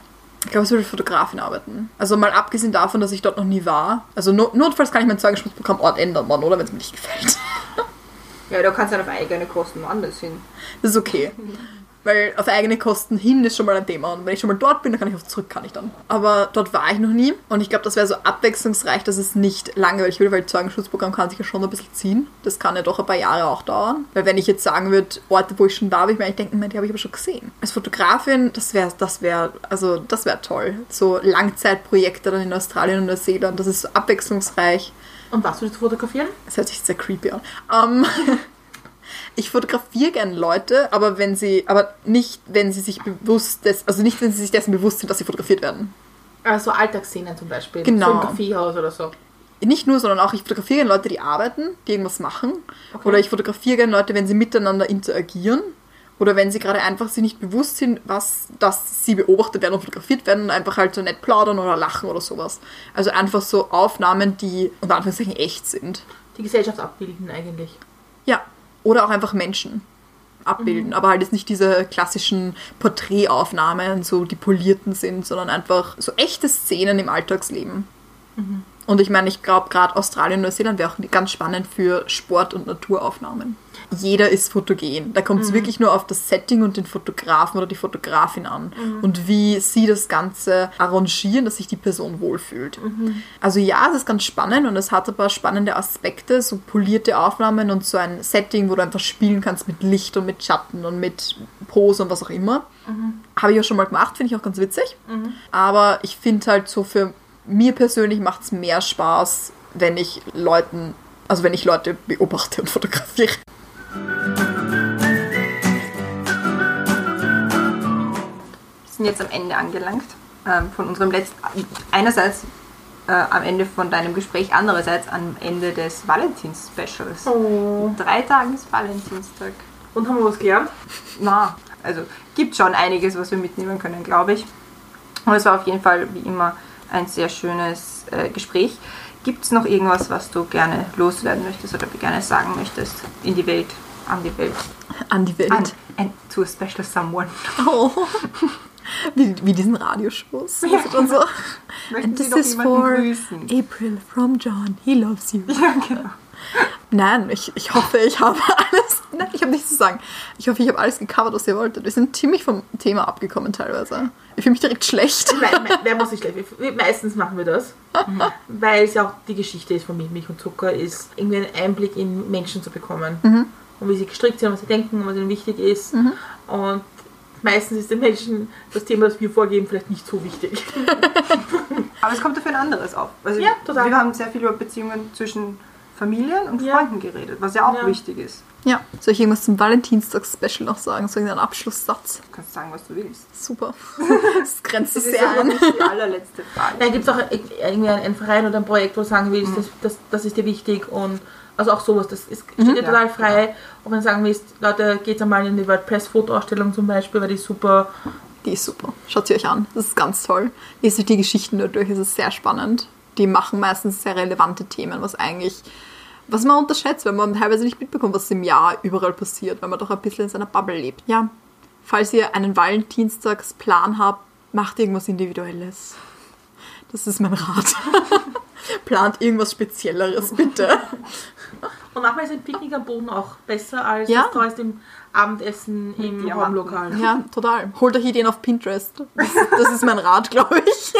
Ich glaube, ich würde Fotografin arbeiten. Also mal abgesehen davon, dass ich dort noch nie war. Also no notfalls kann ich mein Zeugenschutzprogramm Ort ändern, Mann, oder? Wenn es mir nicht gefällt. Ja, du kannst dann auf eigene Kosten woanders hin. Das ist okay. Weil auf eigene Kosten hin ist schon mal ein Thema. Und wenn ich schon mal dort bin, dann kann ich auch zurück, kann ich dann. Aber dort war ich noch nie. Und ich glaube, das wäre so abwechslungsreich, dass es nicht langweilig wird, weil das Zeugenschutzprogramm kann sich ja schon ein bisschen ziehen. Das kann ja doch ein paar Jahre auch dauern. Weil wenn ich jetzt sagen würde, Orte, wo ich schon war, würde ich mir eigentlich denken, die habe ich aber schon gesehen. Als Fotografin, das wäre, das wäre, also das wäre toll. So Langzeitprojekte dann in Australien und Neuseeland, das ist so abwechslungsreich. Und was würdest du fotografieren? Das hört sich sehr creepy an. Ähm, ich fotografiere gerne Leute, aber wenn sie, aber nicht, wenn sie sich bewusst des, also nicht, wenn sie sich dessen bewusst sind, dass sie fotografiert werden. Also Alltagsszenen zum Beispiel. Genau. So im Kaffeehaus oder so. Nicht nur, sondern auch, ich fotografiere gerne Leute, die arbeiten, die irgendwas machen. Oder ich fotografiere gerne Leute, wenn sie miteinander interagieren. Oder wenn sie gerade einfach sich nicht bewusst sind, was, dass sie beobachtet werden und fotografiert werden und einfach halt so nett plaudern oder lachen oder sowas. Also einfach so Aufnahmen, die unter Anführungszeichen echt sind. Die Gesellschaft abbilden eigentlich. Ja, oder auch einfach Menschen abbilden, aber halt jetzt nicht diese klassischen Porträtaufnahmen, so die polierten sind, sondern einfach so echte Szenen im Alltagsleben. Und ich meine, ich glaube, gerade Australien und Neuseeland wäre auch ganz spannend für Sport- und Naturaufnahmen. Jeder ist fotogen. Da kommt es wirklich nur auf das Setting und den Fotografen oder die Fotografin an. Und wie sie das Ganze arrangieren, dass sich die Person wohlfühlt. Also ja, es ist ganz spannend und es hat ein paar spannende Aspekte, so polierte Aufnahmen und so ein Setting, wo du einfach spielen kannst mit Licht und mit Schatten und mit Pose und was auch immer. Habe ich auch schon mal gemacht, finde ich auch ganz witzig. Aber ich finde halt so für mir persönlich macht es mehr Spaß, wenn ich Leuten, also wenn ich Leute beobachte und fotografiere. Wir sind jetzt am Ende angelangt ähm, von unserem letzten. Einerseits äh, am Ende von deinem Gespräch, andererseits am Ende des Valentins-Specials. Oh. Drei Tagen ist Valentinstag. Und haben wir was gelernt? Na, also gibt schon einiges, was wir mitnehmen können, glaube ich. Und es war auf jeden Fall wie immer ein sehr schönes äh, Gespräch. Gibt es noch irgendwas, was du gerne loswerden möchtest oder gerne sagen möchtest in die Welt, an die Welt? An die Welt. An, and to a special someone. Oh. Wie, wie diesen Radioshows. und so. Möchten And Sie this is for grüßen? April from John. He loves you. Ja, genau. Nein, ich, ich hoffe, ich habe alles. Nein, ich habe nichts zu sagen. Ich hoffe, ich habe alles gecovert, was ihr wolltet. Wir sind ziemlich vom Thema abgekommen teilweise. Ich fühle mich direkt schlecht. Nein, me- wer muss sich schlecht? Meistens machen wir das. Weil es ja auch die Geschichte ist von Milch, und Zucker, ist irgendwie einen Einblick in Menschen zu bekommen. Und wie sie gestrickt sind, was sie denken, was ihnen wichtig ist. Und meistens ist den Menschen das Thema, das wir vorgeben, vielleicht nicht so wichtig. Aber es kommt dafür ein anderes auf. Also Ja, total. Wir haben sehr viel über Beziehungen zwischen Familien und Ja. Freunden geredet, was ja auch Ja. wichtig ist. Ja. Soll ich irgendwas zum Valentinstags-Special noch sagen? So einen Abschlusssatz? Du kannst sagen, was du willst. Super. Das grenzt Das es ist sehr ja an. nicht die allerletzte Frage. Dann gibt es auch irgendwie einen Verein oder ein Projekt, wo du sagen willst, das, das, das ist dir wichtig und also auch sowas, das ist, steht dir Ja, total frei. Und wenn du sagen willst, Leute, geht einmal in die WordPress-Fotoausstellung zum Beispiel, weil die ist super. Die ist super. Schaut sie euch an. Das ist ganz toll. Lest euch die Geschichten dadurch. Es ist sehr spannend. Die machen meistens sehr relevante Themen, was eigentlich, was man unterschätzt, wenn man teilweise nicht mitbekommt, was im Jahr überall passiert, weil man doch ein bisschen in seiner Bubble lebt. Ja, falls ihr einen Valentinstagsplan habt, macht irgendwas Individuelles. Das ist mein Rat. Plant irgendwas Spezielleres, bitte. Und manchmal ist ein Picknick am Boden auch besser als Ja. das teuerste im Abendessen im. Raumlokal. Ja, total. Holt euch Ideen auf Pinterest. Das, das ist mein Rat, glaube ich.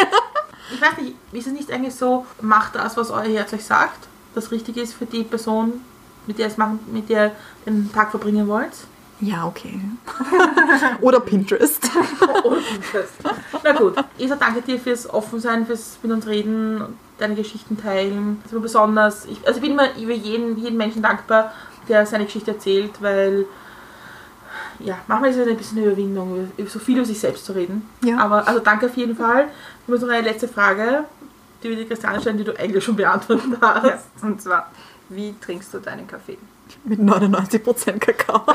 Ich weiß nicht, ist es nicht eigentlich so, macht das, was euer Herz euch sagt, das richtig ist für die Person, mit der ihr es machen, mit der den Tag verbringen wollt? Ja, okay. Oder Pinterest. Oder Pinterest. Na gut, Isa, danke dir fürs Offensein, fürs mit uns reden, deine Geschichten teilen. Das war besonders. Ich, also ich bin immer über jeden, jeden Menschen dankbar, der seine Geschichte erzählt, weil ja, manchmal ist es ein bisschen eine Überwindung, über- so viel über sich selbst zu reden. Ja. Aber also danke auf jeden Fall. Haben jetzt noch eine letzte Frage. Die wir die Christiane stellen, die du eigentlich schon beantwortet hast. Ja. Und zwar, wie trinkst du deinen Kaffee? Mit 99% Kakao.